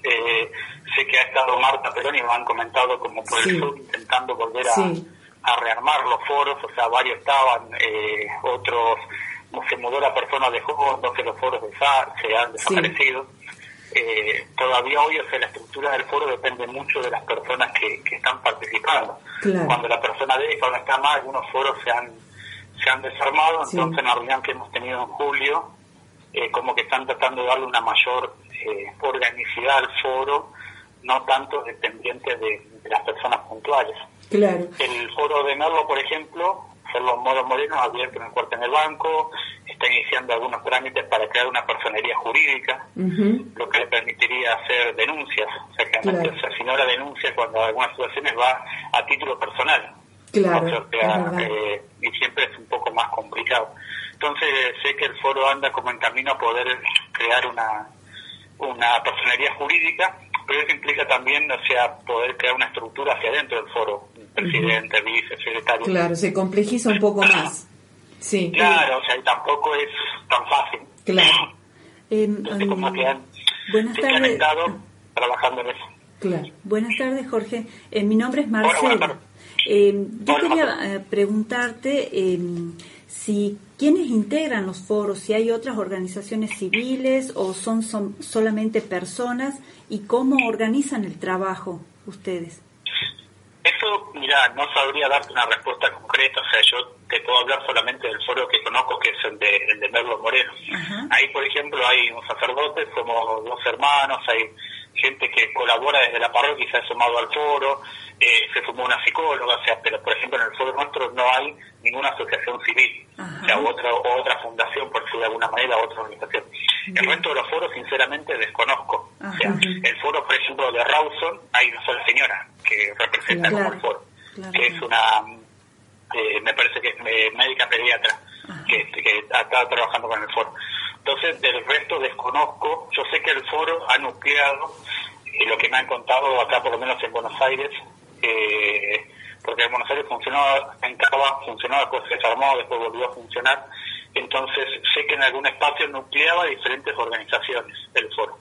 Eh, sé que ha estado Marta Perón y me han comentado como por Sí. el sur intentando volver a, Sí. a rearmar los foros, o sea, varios estaban, eh, otros no se mudó la persona de no que los foros desa- se han Sí. desaparecido. Eh, todavía hoy, o sea, la estructura del foro depende mucho de las personas que, que están participando. Claro. Cuando la persona deja o no está más, algunos foros se han, se han desarmado, Sí. entonces en la reunión que hemos tenido en julio, eh, como que están tratando de darle una mayor eh, organicidad al foro, no tanto dependiente de, de las personas puntuales. Claro. El foro de Merlo, por ejemplo, Carlos Moro Moreno ha abierto una cuarta en el banco, está iniciando algunos trámites para crear una personería jurídica, lo que le permitiría hacer denuncias. O sea, que Claro. o sea, si no la denuncia cuando algunas situaciones va a título personal. Claro, O sea, eh, y siempre es un poco más complicado. Entonces sé que el foro anda como en camino a poder crear una, una personería jurídica, pero eso implica también, o sea, poder crear una estructura hacia adentro del foro, presidente, vice, secretario. Claro, se complejiza un poco más. Sí. Claro, o sea, y tampoco es tan fácil. Claro. <laughs> Entonces, como que han, buenas han tardes. trabajando en eso. Claro. Buenas tardes, Jorge. Eh, mi nombre es Marcela. Eh, yo quería eh, preguntarte eh, si quiénes integran los foros, si hay otras organizaciones civiles o son, son solamente personas y cómo organizan el trabajo ustedes. Eso, mira, no sabría darte una respuesta concreta. O sea, yo te puedo hablar solamente del foro que conozco, que es el de, el de Merlo Moreno. Ajá. Ahí, por ejemplo, hay un sacerdote, somos dos hermanos, hay gente que colabora desde la parroquia y se ha sumado al foro, eh, se sumó una psicóloga, o sea, pero por ejemplo en el foro nuestro no hay ninguna asociación civil, Ajá. o sea, otra, otra fundación, por decirlo de alguna manera, otra organización. El resto de los foros, sinceramente, desconozco. O sea, el foro, por ejemplo, de Rawson, hay una sola señora que representa Claro. como el foro, Claro. que es una, eh, me parece que es eh, médica pediatra, que, que está trabajando con el foro. Entonces, del resto desconozco. Yo sé que el foro ha nucleado eh, lo que me han contado acá, por lo menos en Buenos Aires, eh, porque en Buenos Aires funcionaba, en Cava funcionaba, después se desarmó, después volvió a funcionar. Entonces, sé que en algún espacio nucleaba diferentes organizaciones del foro.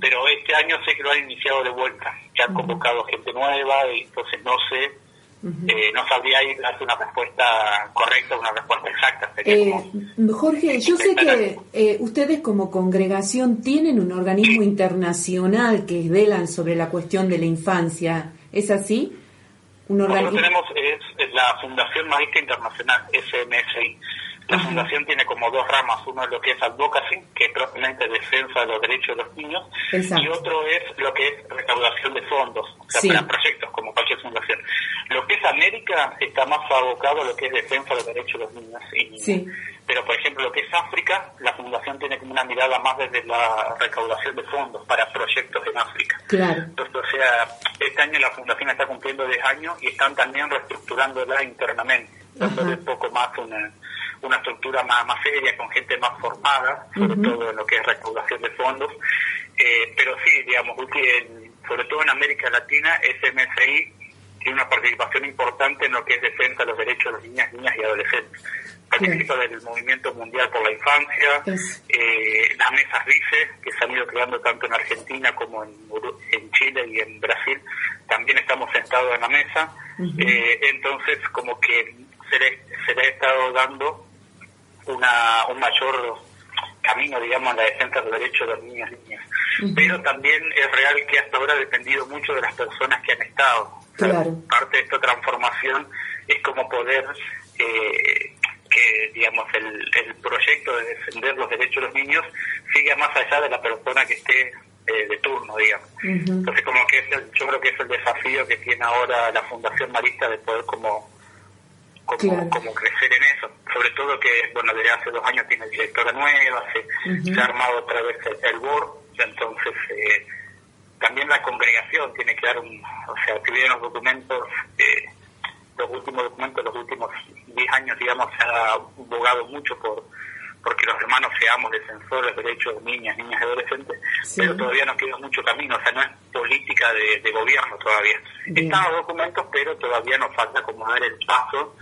Pero este año sé que lo han iniciado de vuelta, que han convocado gente nueva, y entonces no sé, eh, no sabría ir darte una respuesta correcta, una respuesta exacta. Eh, como- Jorge, yo sé que eh, ustedes como congregación tienen un organismo internacional que velan sobre la cuestión de la infancia. ¿Es así? Un Nosotros organismo. tenemos es, es la Fundación Maestra Internacional, SMSI. La fundación tiene como dos ramas, uno es lo que es advocacy, que es propiamente defensa de los derechos de los niños, Exacto. y otro es lo que es recaudación de fondos, o sea, Sí. para proyectos, como cualquier fundación. Lo que es América está más abocado a lo que es defensa de los derechos de los niños y niñas. Sí. Pero, por ejemplo, lo que es África, la fundación tiene como una mirada más desde la recaudación de fondos para proyectos en África. Claro. Entonces, o sea, este año la fundación está cumpliendo 10 años y están también reestructurándola internamente, dándole un poco más una, una estructura más, más seria, con gente más formada, sobre todo en lo que es recaudación de fondos. Eh, pero sí, digamos, en- sobre todo en América Latina, SMSI tiene una participación importante en lo que es defensa de los derechos de las niñas, niñas y adolescentes. Participa del Movimiento Mundial por la Infancia, Es- eh, las mesas RICE, que se han ido creando tanto en Argentina como en, en Chile y en Brasil, también estamos sentados en la mesa. Eh, entonces, como que se le, se le ha estado dando una, un mayor camino, digamos, a la defensa de los derechos de los niños y niñas. Pero también es real que hasta ahora ha dependido mucho de las personas que han estado. O sea, Claro. Parte de esta transformación es como poder eh, que, digamos, el, el proyecto de defender los derechos de los niños siga más allá de la persona que esté eh, de turno, digamos. Entonces, como que es el- yo creo que es el desafío que tiene ahora la Fundación Marista de poder como como, Claro. crecer en eso. Sobre todo que, bueno, desde hace dos años tiene directora nueva, se, se ha armado otra vez el, el board, entonces eh, también la congregación tiene que dar un, o sea, si bien los documentos, eh, los últimos documentos, los últimos 10 años, digamos, se ha abogado mucho por porque los hermanos seamos defensores de derechos de niñas, niñas y adolescentes, Sí. pero todavía nos queda mucho camino, o sea, no es política de, de gobierno todavía. Bien. Están los documentos, pero todavía nos falta como dar el paso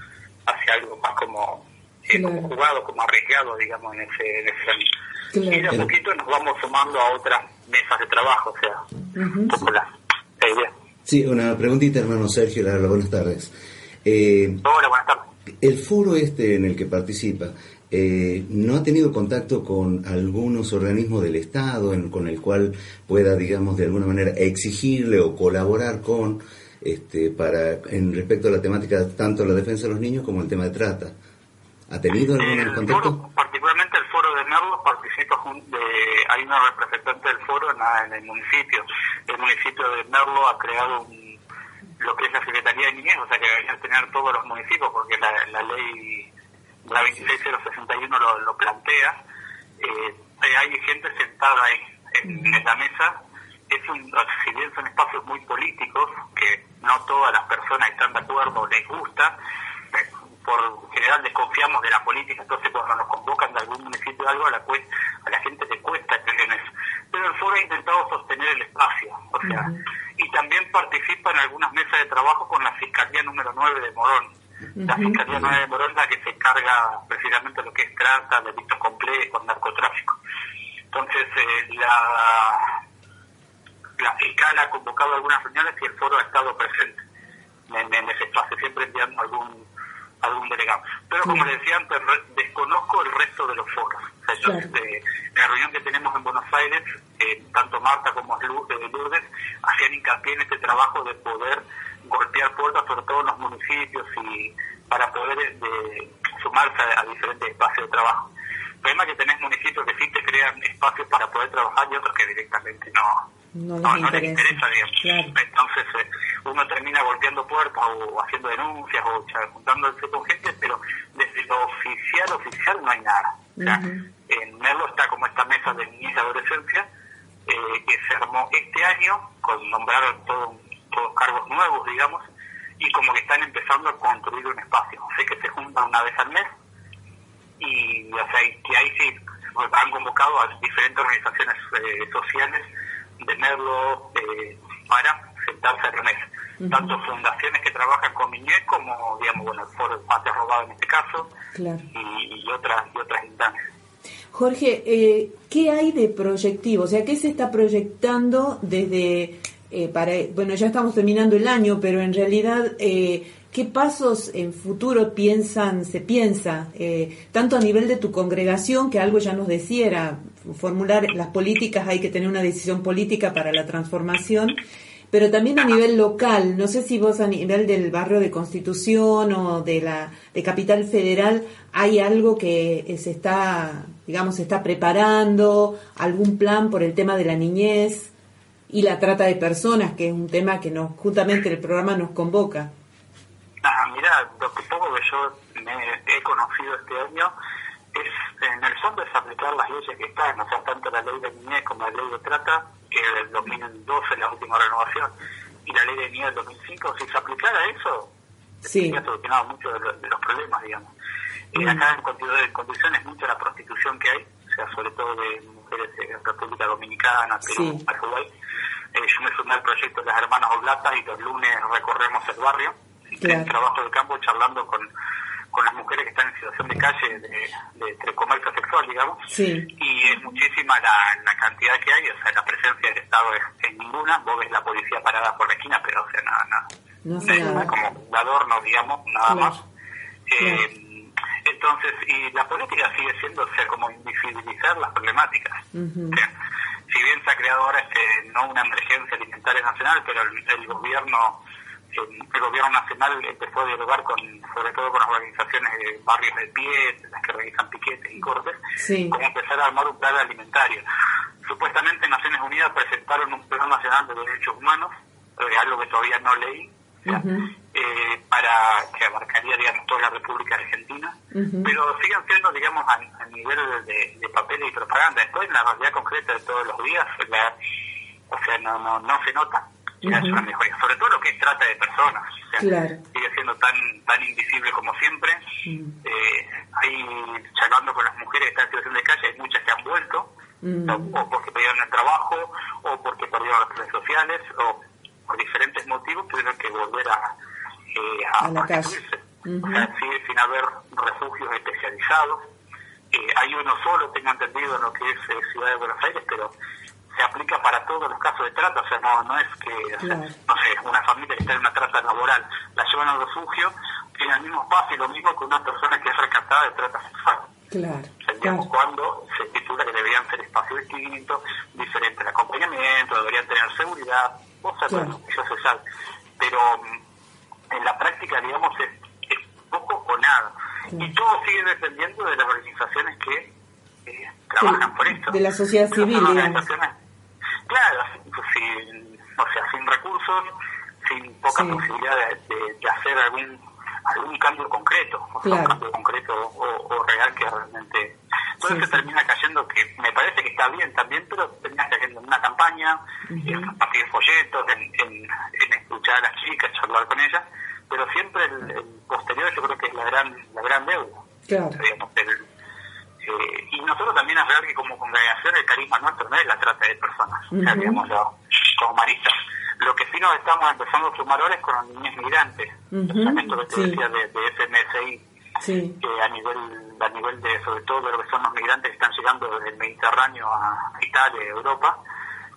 hacia algo más como, eh, Claro. como jugado, como arriesgado, digamos, en ese, en ese ámbito. Claro. Y de a poquito nos vamos sumando a otras mesas de trabajo, o sea, un poco la, la idea. Sí, una preguntita, hermano Sergio, la verdad, buenas tardes. Eh, Hola, buenas tardes. el foro este en el que participa, eh, ¿no ha tenido contacto con algunos organismos del Estado en- con el cual pueda, digamos, de alguna manera exigirle o colaborar con, este, para, en respecto a la temática, tanto la defensa de los niños como el tema de trata? ¿Ha tenido algún El contacto? foro, particularmente el foro de Merlo, participa de, hay una representante del foro en, la- en el municipio. El municipio de Merlo ha creado un- lo que es la Secretaría de Niñez, o sea que deberían tener todos los municipios, porque la, la ley, la 26061 lo, lo plantea. Eh, hay gente sentada ahí en, en la mesa. Es un, si bien son espacios muy políticos, que no todas las personas están de acuerdo o les gusta, eh, por general desconfiamos de la política, entonces cuando nos convocan de algún municipio o algo, a la, a la gente le cuesta creer en eso. Pero el foro ha intentado sostener el espacio, o sea, y también participa en algunas mesas de trabajo con la Fiscalía número 9 de Morón. La Fiscalía 9 de Morón es la que se encarga precisamente de lo que es trata, delitos complejos, narcotráfico. Entonces, eh, la, la fiscal ha convocado algunas reuniones y el foro ha estado presente en, en ese espacio, siempre enviando algún algún delegado. Pero como le decía antes, re- desconozco el resto de los foros. O sea, yo, Claro. en la reunión que tenemos en Buenos Aires, eh, tanto Marta como eh, Lourdes hacían hincapié en este trabajo de poder golpear puertas, sobre todo en los municipios, y para poder de- sumarse a, a diferentes espacios de trabajo. El problema es que tenés municipios que sí te crean espacios para poder trabajar y otros que directamente no, No les no, les interesa. digamos. Claro. Entonces eh, uno termina golpeando puertas o haciendo denuncias o cha- juntándose con gente, pero desde lo oficial, oficial no hay nada. O sea, en Merlo está como esta mesa de niñez y adolescencia eh, que se armó este año, con nombraron todo- todos cargos nuevos, digamos, y como que están empezando a construir un espacio. Sé que se juntan una vez al mes y o sea, y que ahí sí han convocado a diferentes organizaciones eh, sociales de Merlo eh, para sentarse a la mesa. Tanto fundaciones que trabajan con niñez como, digamos, bueno, el Foro de Patria Robada en este caso Claro. y, y otras y otras instancias. Jorge, eh, ¿qué hay de proyectivo? O sea, ¿qué se está proyectando desde eh, para bueno ya estamos terminando el año, pero en realidad eh, qué pasos en futuro piensan se piensa eh, tanto a nivel de tu congregación que algo ya nos decía formular las políticas hay que tener una decisión política para la transformación pero también a nivel local, no sé si vos a nivel del barrio de Constitución o de la de Capital Federal hay algo que eh, se está, digamos, se está preparando, algún plan por el tema de la niñez y la trata de personas, que es un tema que nos justamente el programa nos convoca. Mira, lo que poco que yo me he conocido este año es, en el fondo, es aplicar las leyes que están, o sea, tanto la ley de niñez como la ley de trata, que es del 2012, la última renovación, y la ley de niñez del 2005, si se aplicara eso, Sí. se solucionado muchos de, los- de los problemas, digamos. Eh, acá en, condiciones- en condiciones mucho la prostitución que hay, o sea, sobre todo de mujeres en República Dominicana, Perú, Sí. Paraguay. Eh, yo me sumé al proyecto de las hermanas Oblatas y los lunes recorremos el barrio, Claro. en trabajo de campo, charlando con, con las mujeres que están en situación de calle, de, de, de comercio sexual, digamos Sí, y es muchísima la, la cantidad que hay, o sea, la presencia del Estado es, es ninguna, vos ves la policía parada por la esquina, pero o sea, nada, nada, no es como un adorno, digamos, nada Claro, más. Eh, entonces, y la política sigue siendo, o sea, como invisibilizar las problemáticas. Ujú. O sea, si bien se ha creado ahora este, no una emergencia alimentaria nacional, pero el, el gobierno el gobierno nacional empezó a dialogar con, sobre todo con las organizaciones de barrios de pie, las que realizan piquetes y cortes, Sí. cómo empezar a armar un plan alimentario. Supuestamente Naciones Unidas presentaron un plan nacional de derechos humanos, eh, algo que todavía no leí, Ujú. eh, para que abarcaría, digamos, toda la República Argentina, pero siguen siendo, digamos, a, a nivel de, de papel y propaganda. Después, en la realidad concreta de todos los días, la- o sea, no, no, no se nota una mejoría, sobre todo lo que es trata de personas. O sea, Claro. sigue siendo tan tan invisible como siempre. Mm. Eh, ahí, charlando con las mujeres que están en situación de calle, hay muchas que han vuelto, Mm. o, o porque perdieron el trabajo, o porque perdieron las redes sociales, o por diferentes motivos tuvieron que volver a, eh, a, A la calle. O sea, sigue sin haber refugios especializados. Eh, hay uno solo, tengo entendido, en lo que es eh, Ciudad de Buenos Aires, pero se aplica para todos los casos de trata, o sea, no, no es que, o sea, Claro. no sé, una familia que está en una trata laboral, la llevan al refugio, tiene el mismo espacio y lo mismo que una persona que es rescatada de trata sexual. Claro, claro. cuando se titula que deberían ser espacios distintos, diferente el acompañamiento, deberían tener seguridad, cosas Claro. bueno, eso se sabe. Pero mm, en la práctica, digamos, es, es poco o nada. Claro. Y todo sigue dependiendo de las organizaciones que eh, trabajan por esto. de la sociedad civil, son digamos. organizaciones- Claro, sin, o sea, sin recursos, sin poca Sí. posibilidad de, de- de hacer algún algún cambio concreto, o sea, Claro. un cambio concreto o, o real que realmente... Entonces Sí, se termina cayendo que me parece que está bien también, pero termina cayendo en una campaña, en compartir folletos, en, en, en escuchar a las chicas, charlar con ellas, pero siempre el, el posterior yo creo que es la gran la gran deuda. Claro. digamos, el- eh, y nosotros también es real que como congregación el carisma nuestro no es la trata de personas, o sea, digamos, lo- como maristas. Lo que sí nos estamos empezando a sumar ahora es con los niños migrantes, Ujú, pensamiento que te sí. decía de, de FMSI, Sí, que a nivel a nivel de sobre todo de lo que son los migrantes que están llegando desde el Mediterráneo a Italia Europa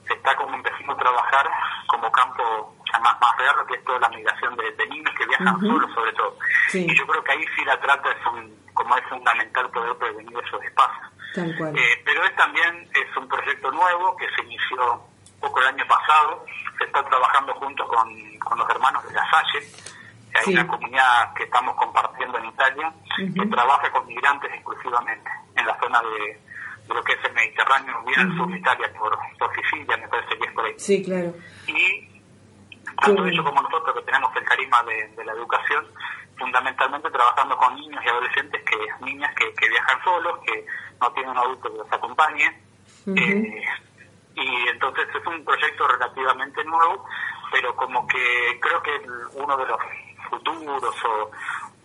se está como empezando a trabajar como campo más más real que es toda la migración de, de niños que viajan Ujú. solos sobre todo Sí. y yo creo que ahí sí la trata es un, como es fundamental poder prevenir esos espacios tal cual. eh, pero es también es un proyecto nuevo que se inició poco el año pasado. Se está trabajando junto con, con los hermanos de la Salle. Hay Sí. una comunidad que estamos compartiendo en Italia que Ujú. trabaja con migrantes exclusivamente en la zona de, de lo que es el Mediterráneo, bien al sur de Italia, por, por Sicilia, me parece que es por ahí. Sí, claro. Y tanto ellos como nosotros que tenemos el carisma de, de la educación, fundamentalmente trabajando con niños y adolescentes, que niñas que, que viajan solos, que no tienen un adulto que los acompañe. Eh, y entonces es un proyecto relativamente nuevo, pero como que creo que uno de los futuros o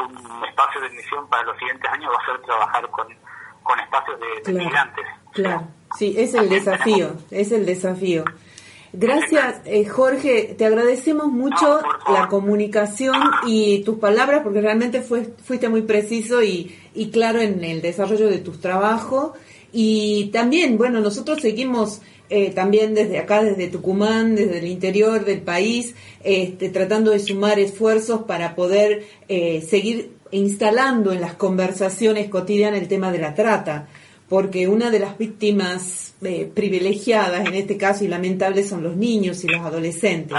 un espacio de misión para los siguientes años va a ser trabajar con, con espacios de, de Claro, migrantes. claro. Sí, es el desafío, es el desafío. Gracias, eh, Jorge. Te agradecemos mucho No, la comunicación y tus palabras porque realmente fue, fuiste muy preciso y, y claro en el desarrollo de tus trabajos. Y también, bueno, nosotros seguimos eh, también desde acá, desde Tucumán, desde el interior del país, este, tratando de sumar esfuerzos para poder eh, seguir instalando en las conversaciones cotidianas el tema de la trata porque una de las víctimas eh, privilegiadas en este caso y lamentables son los niños y los adolescentes.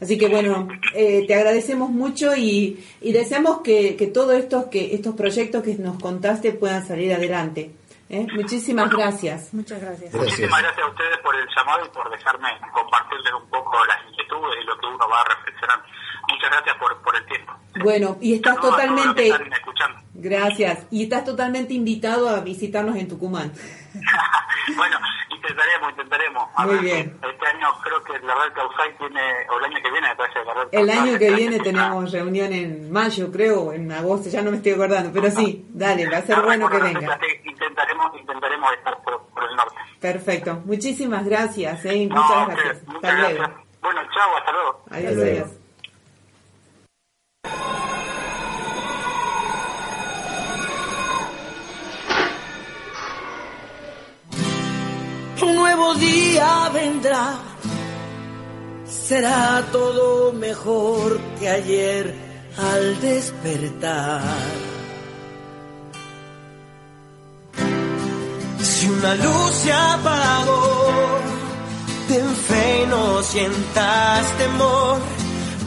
Así que bueno, eh, te agradecemos mucho y, y deseamos que, que todos estos que estos proyectos que nos contaste puedan salir adelante. ¿eh? Muchísimas gracias. Muchas gracias. Gracias. Muchísimas gracias a ustedes por el llamado y por dejarme compartirles un poco las inquietudes y lo que uno va reflexionando. Muchas gracias por, por el tiempo. Bueno, y estás Saludos a todos los que totalmente, están escuchando. Gracias, y estás totalmente invitado a visitarnos en Tucumán. <laughs> bueno, intentaremos intentaremos. A Muy ver, bien. Este año creo que la red Causay tiene, o el año que viene parece la red El año que viene tenemos reunión en mayo, creo, en agosto, ya no me estoy acordando, pero sí, dale, va a ser No bueno que venga. Intentaremos, intentaremos estar por, por el norte. Perfecto, muchísimas gracias, ¿eh? No, muchas a gracias. muchas Hasta luego. Bueno, chao, hasta luego. Adiós, Hasta luego. adiós. Nuevo día vendrá, será todo mejor que ayer al despertar. Si una luz se apagó, ten fe y no sientas temor,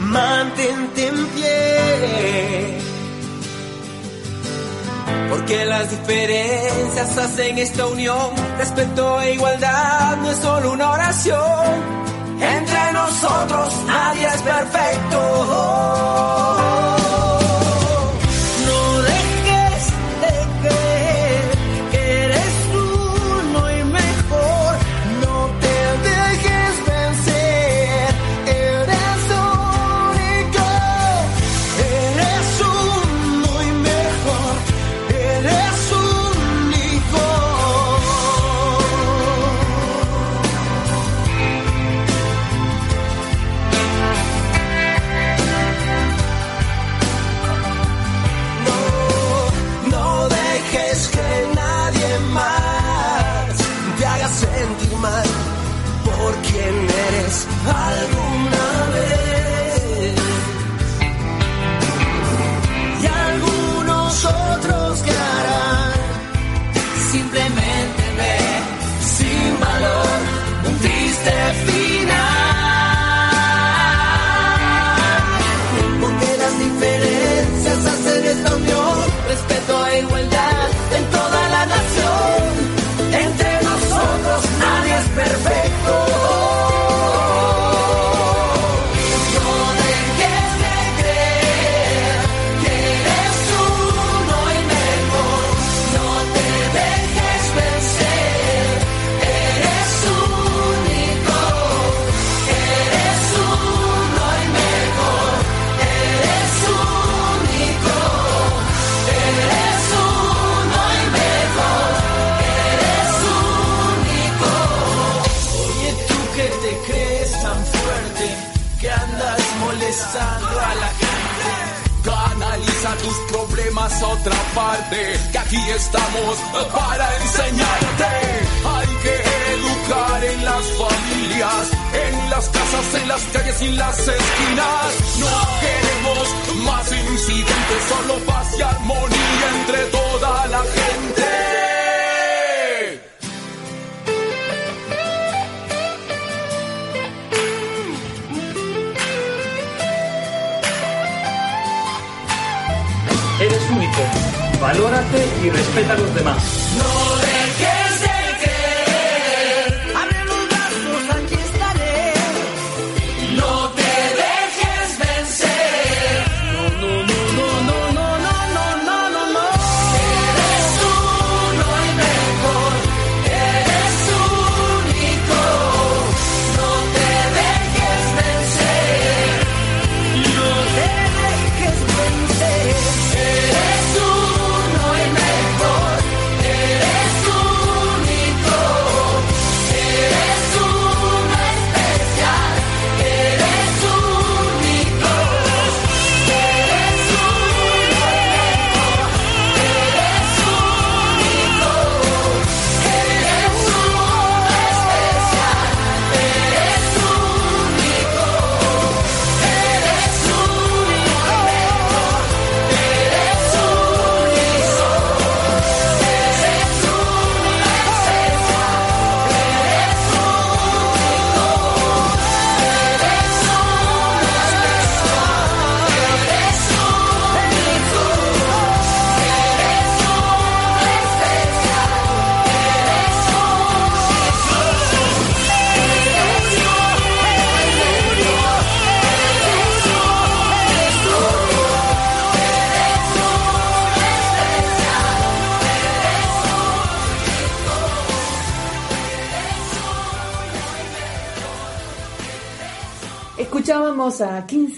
mantente en pie. Porque las diferencias hacen esta unión. Respeto e igualdad no es solo una oración. Entre nosotros nadie es perfecto.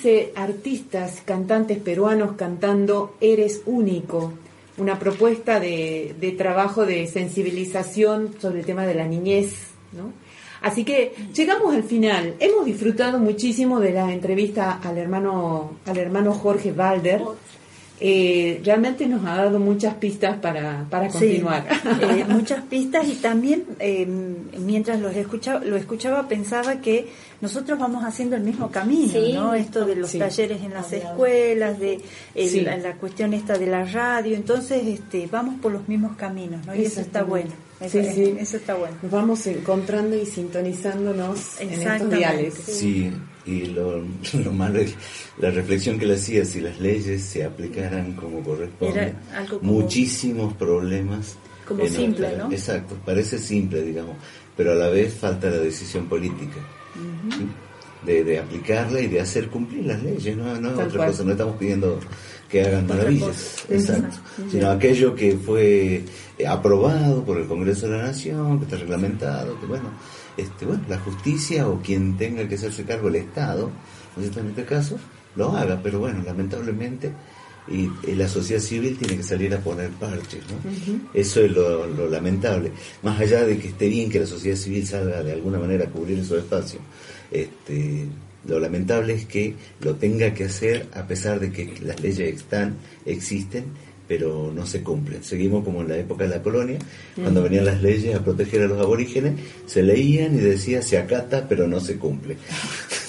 15 artistas, cantantes peruanos cantando Eres Único, una propuesta de, de trabajo de sensibilización sobre el tema de la niñez, ¿no? Así que llegamos al final. Hemos disfrutado muchísimo de la entrevista al hermano, al hermano Jorge Balder. Eh, realmente nos ha dado muchas pistas para, para Sí, continuar. eh, <laughs> muchas pistas y también eh, mientras los escuchaba, lo escuchaba pensaba que nosotros vamos haciendo el mismo camino, Sí. ¿no? Esto de los Sí. talleres en las escuelas, de la, la cuestión esta de la radio, entonces este vamos por los mismos caminos, ¿no? Y eso está bueno. Eso, Sí, sí. eso está bueno. Nos vamos encontrando y sintonizándonos en estos diales. Sí, y lo, <laughs> lo malo es la reflexión que le hacía, si las leyes se aplicaran como corresponde, como- muchísimos problemas. Como simple, nuestra- ¿no? Exacto, parece simple, digamos, pero a la vez falta la decisión política. ¿sí? De, de aplicarla y de hacer cumplir las leyes, no, no Tal otra cual. cosa, no estamos pidiendo que hagan maravillas, exacto, sino aquello que fue eh, aprobado por el Congreso de la Nación, que está reglamentado, que bueno, este, bueno, la justicia o quien tenga que hacerse cargo el Estado, en este caso, lo haga, pero bueno, lamentablemente y, y la sociedad civil tiene que salir a poner parches, ¿no? Eso es lo, lo lamentable. Más allá de que esté bien que la sociedad civil salga de alguna manera a cubrir esos espacios, este, lo lamentable es que lo tenga que hacer a pesar de que las leyes están, existen, pero no se cumplen. Seguimos como en la época de la colonia, cuando venían las leyes a proteger a los aborígenes, se leían y decía se acata, pero no se cumple. <laughs>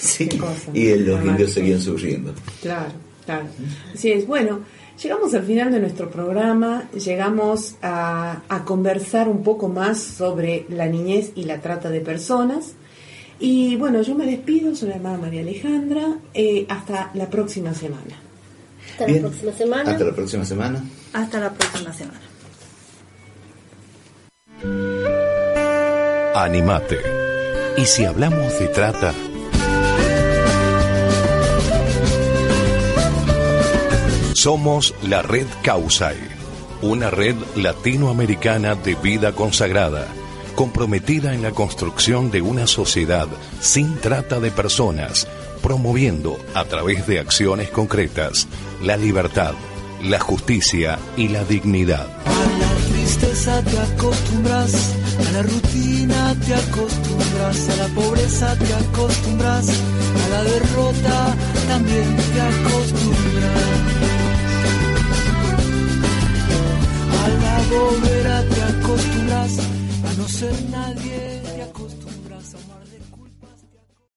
Sí, Y los indios seguían sufriendo. Claro, claro. Así es. Bueno, llegamos al final de nuestro programa, llegamos a, a conversar un poco más sobre la niñez y la trata de personas. Y bueno, yo me despido, soy la hermana María Alejandra, eh, hasta la próxima semana. Hasta Bien. la próxima semana. Hasta la próxima semana. Hasta la próxima semana. Animate. Y si hablamos de trata, somos la red Causai, una red latinoamericana de vida consagrada, comprometida en la construcción de una sociedad sin trata de personas, promoviendo a través de acciones concretas la libertad, la justicia y la dignidad. A la tristeza te acostumbras, a la rutina te acostumbras, a la pobreza te acostumbras, a la derrota también te acostumbras. A la bobera te acostumbras, no ser nadie.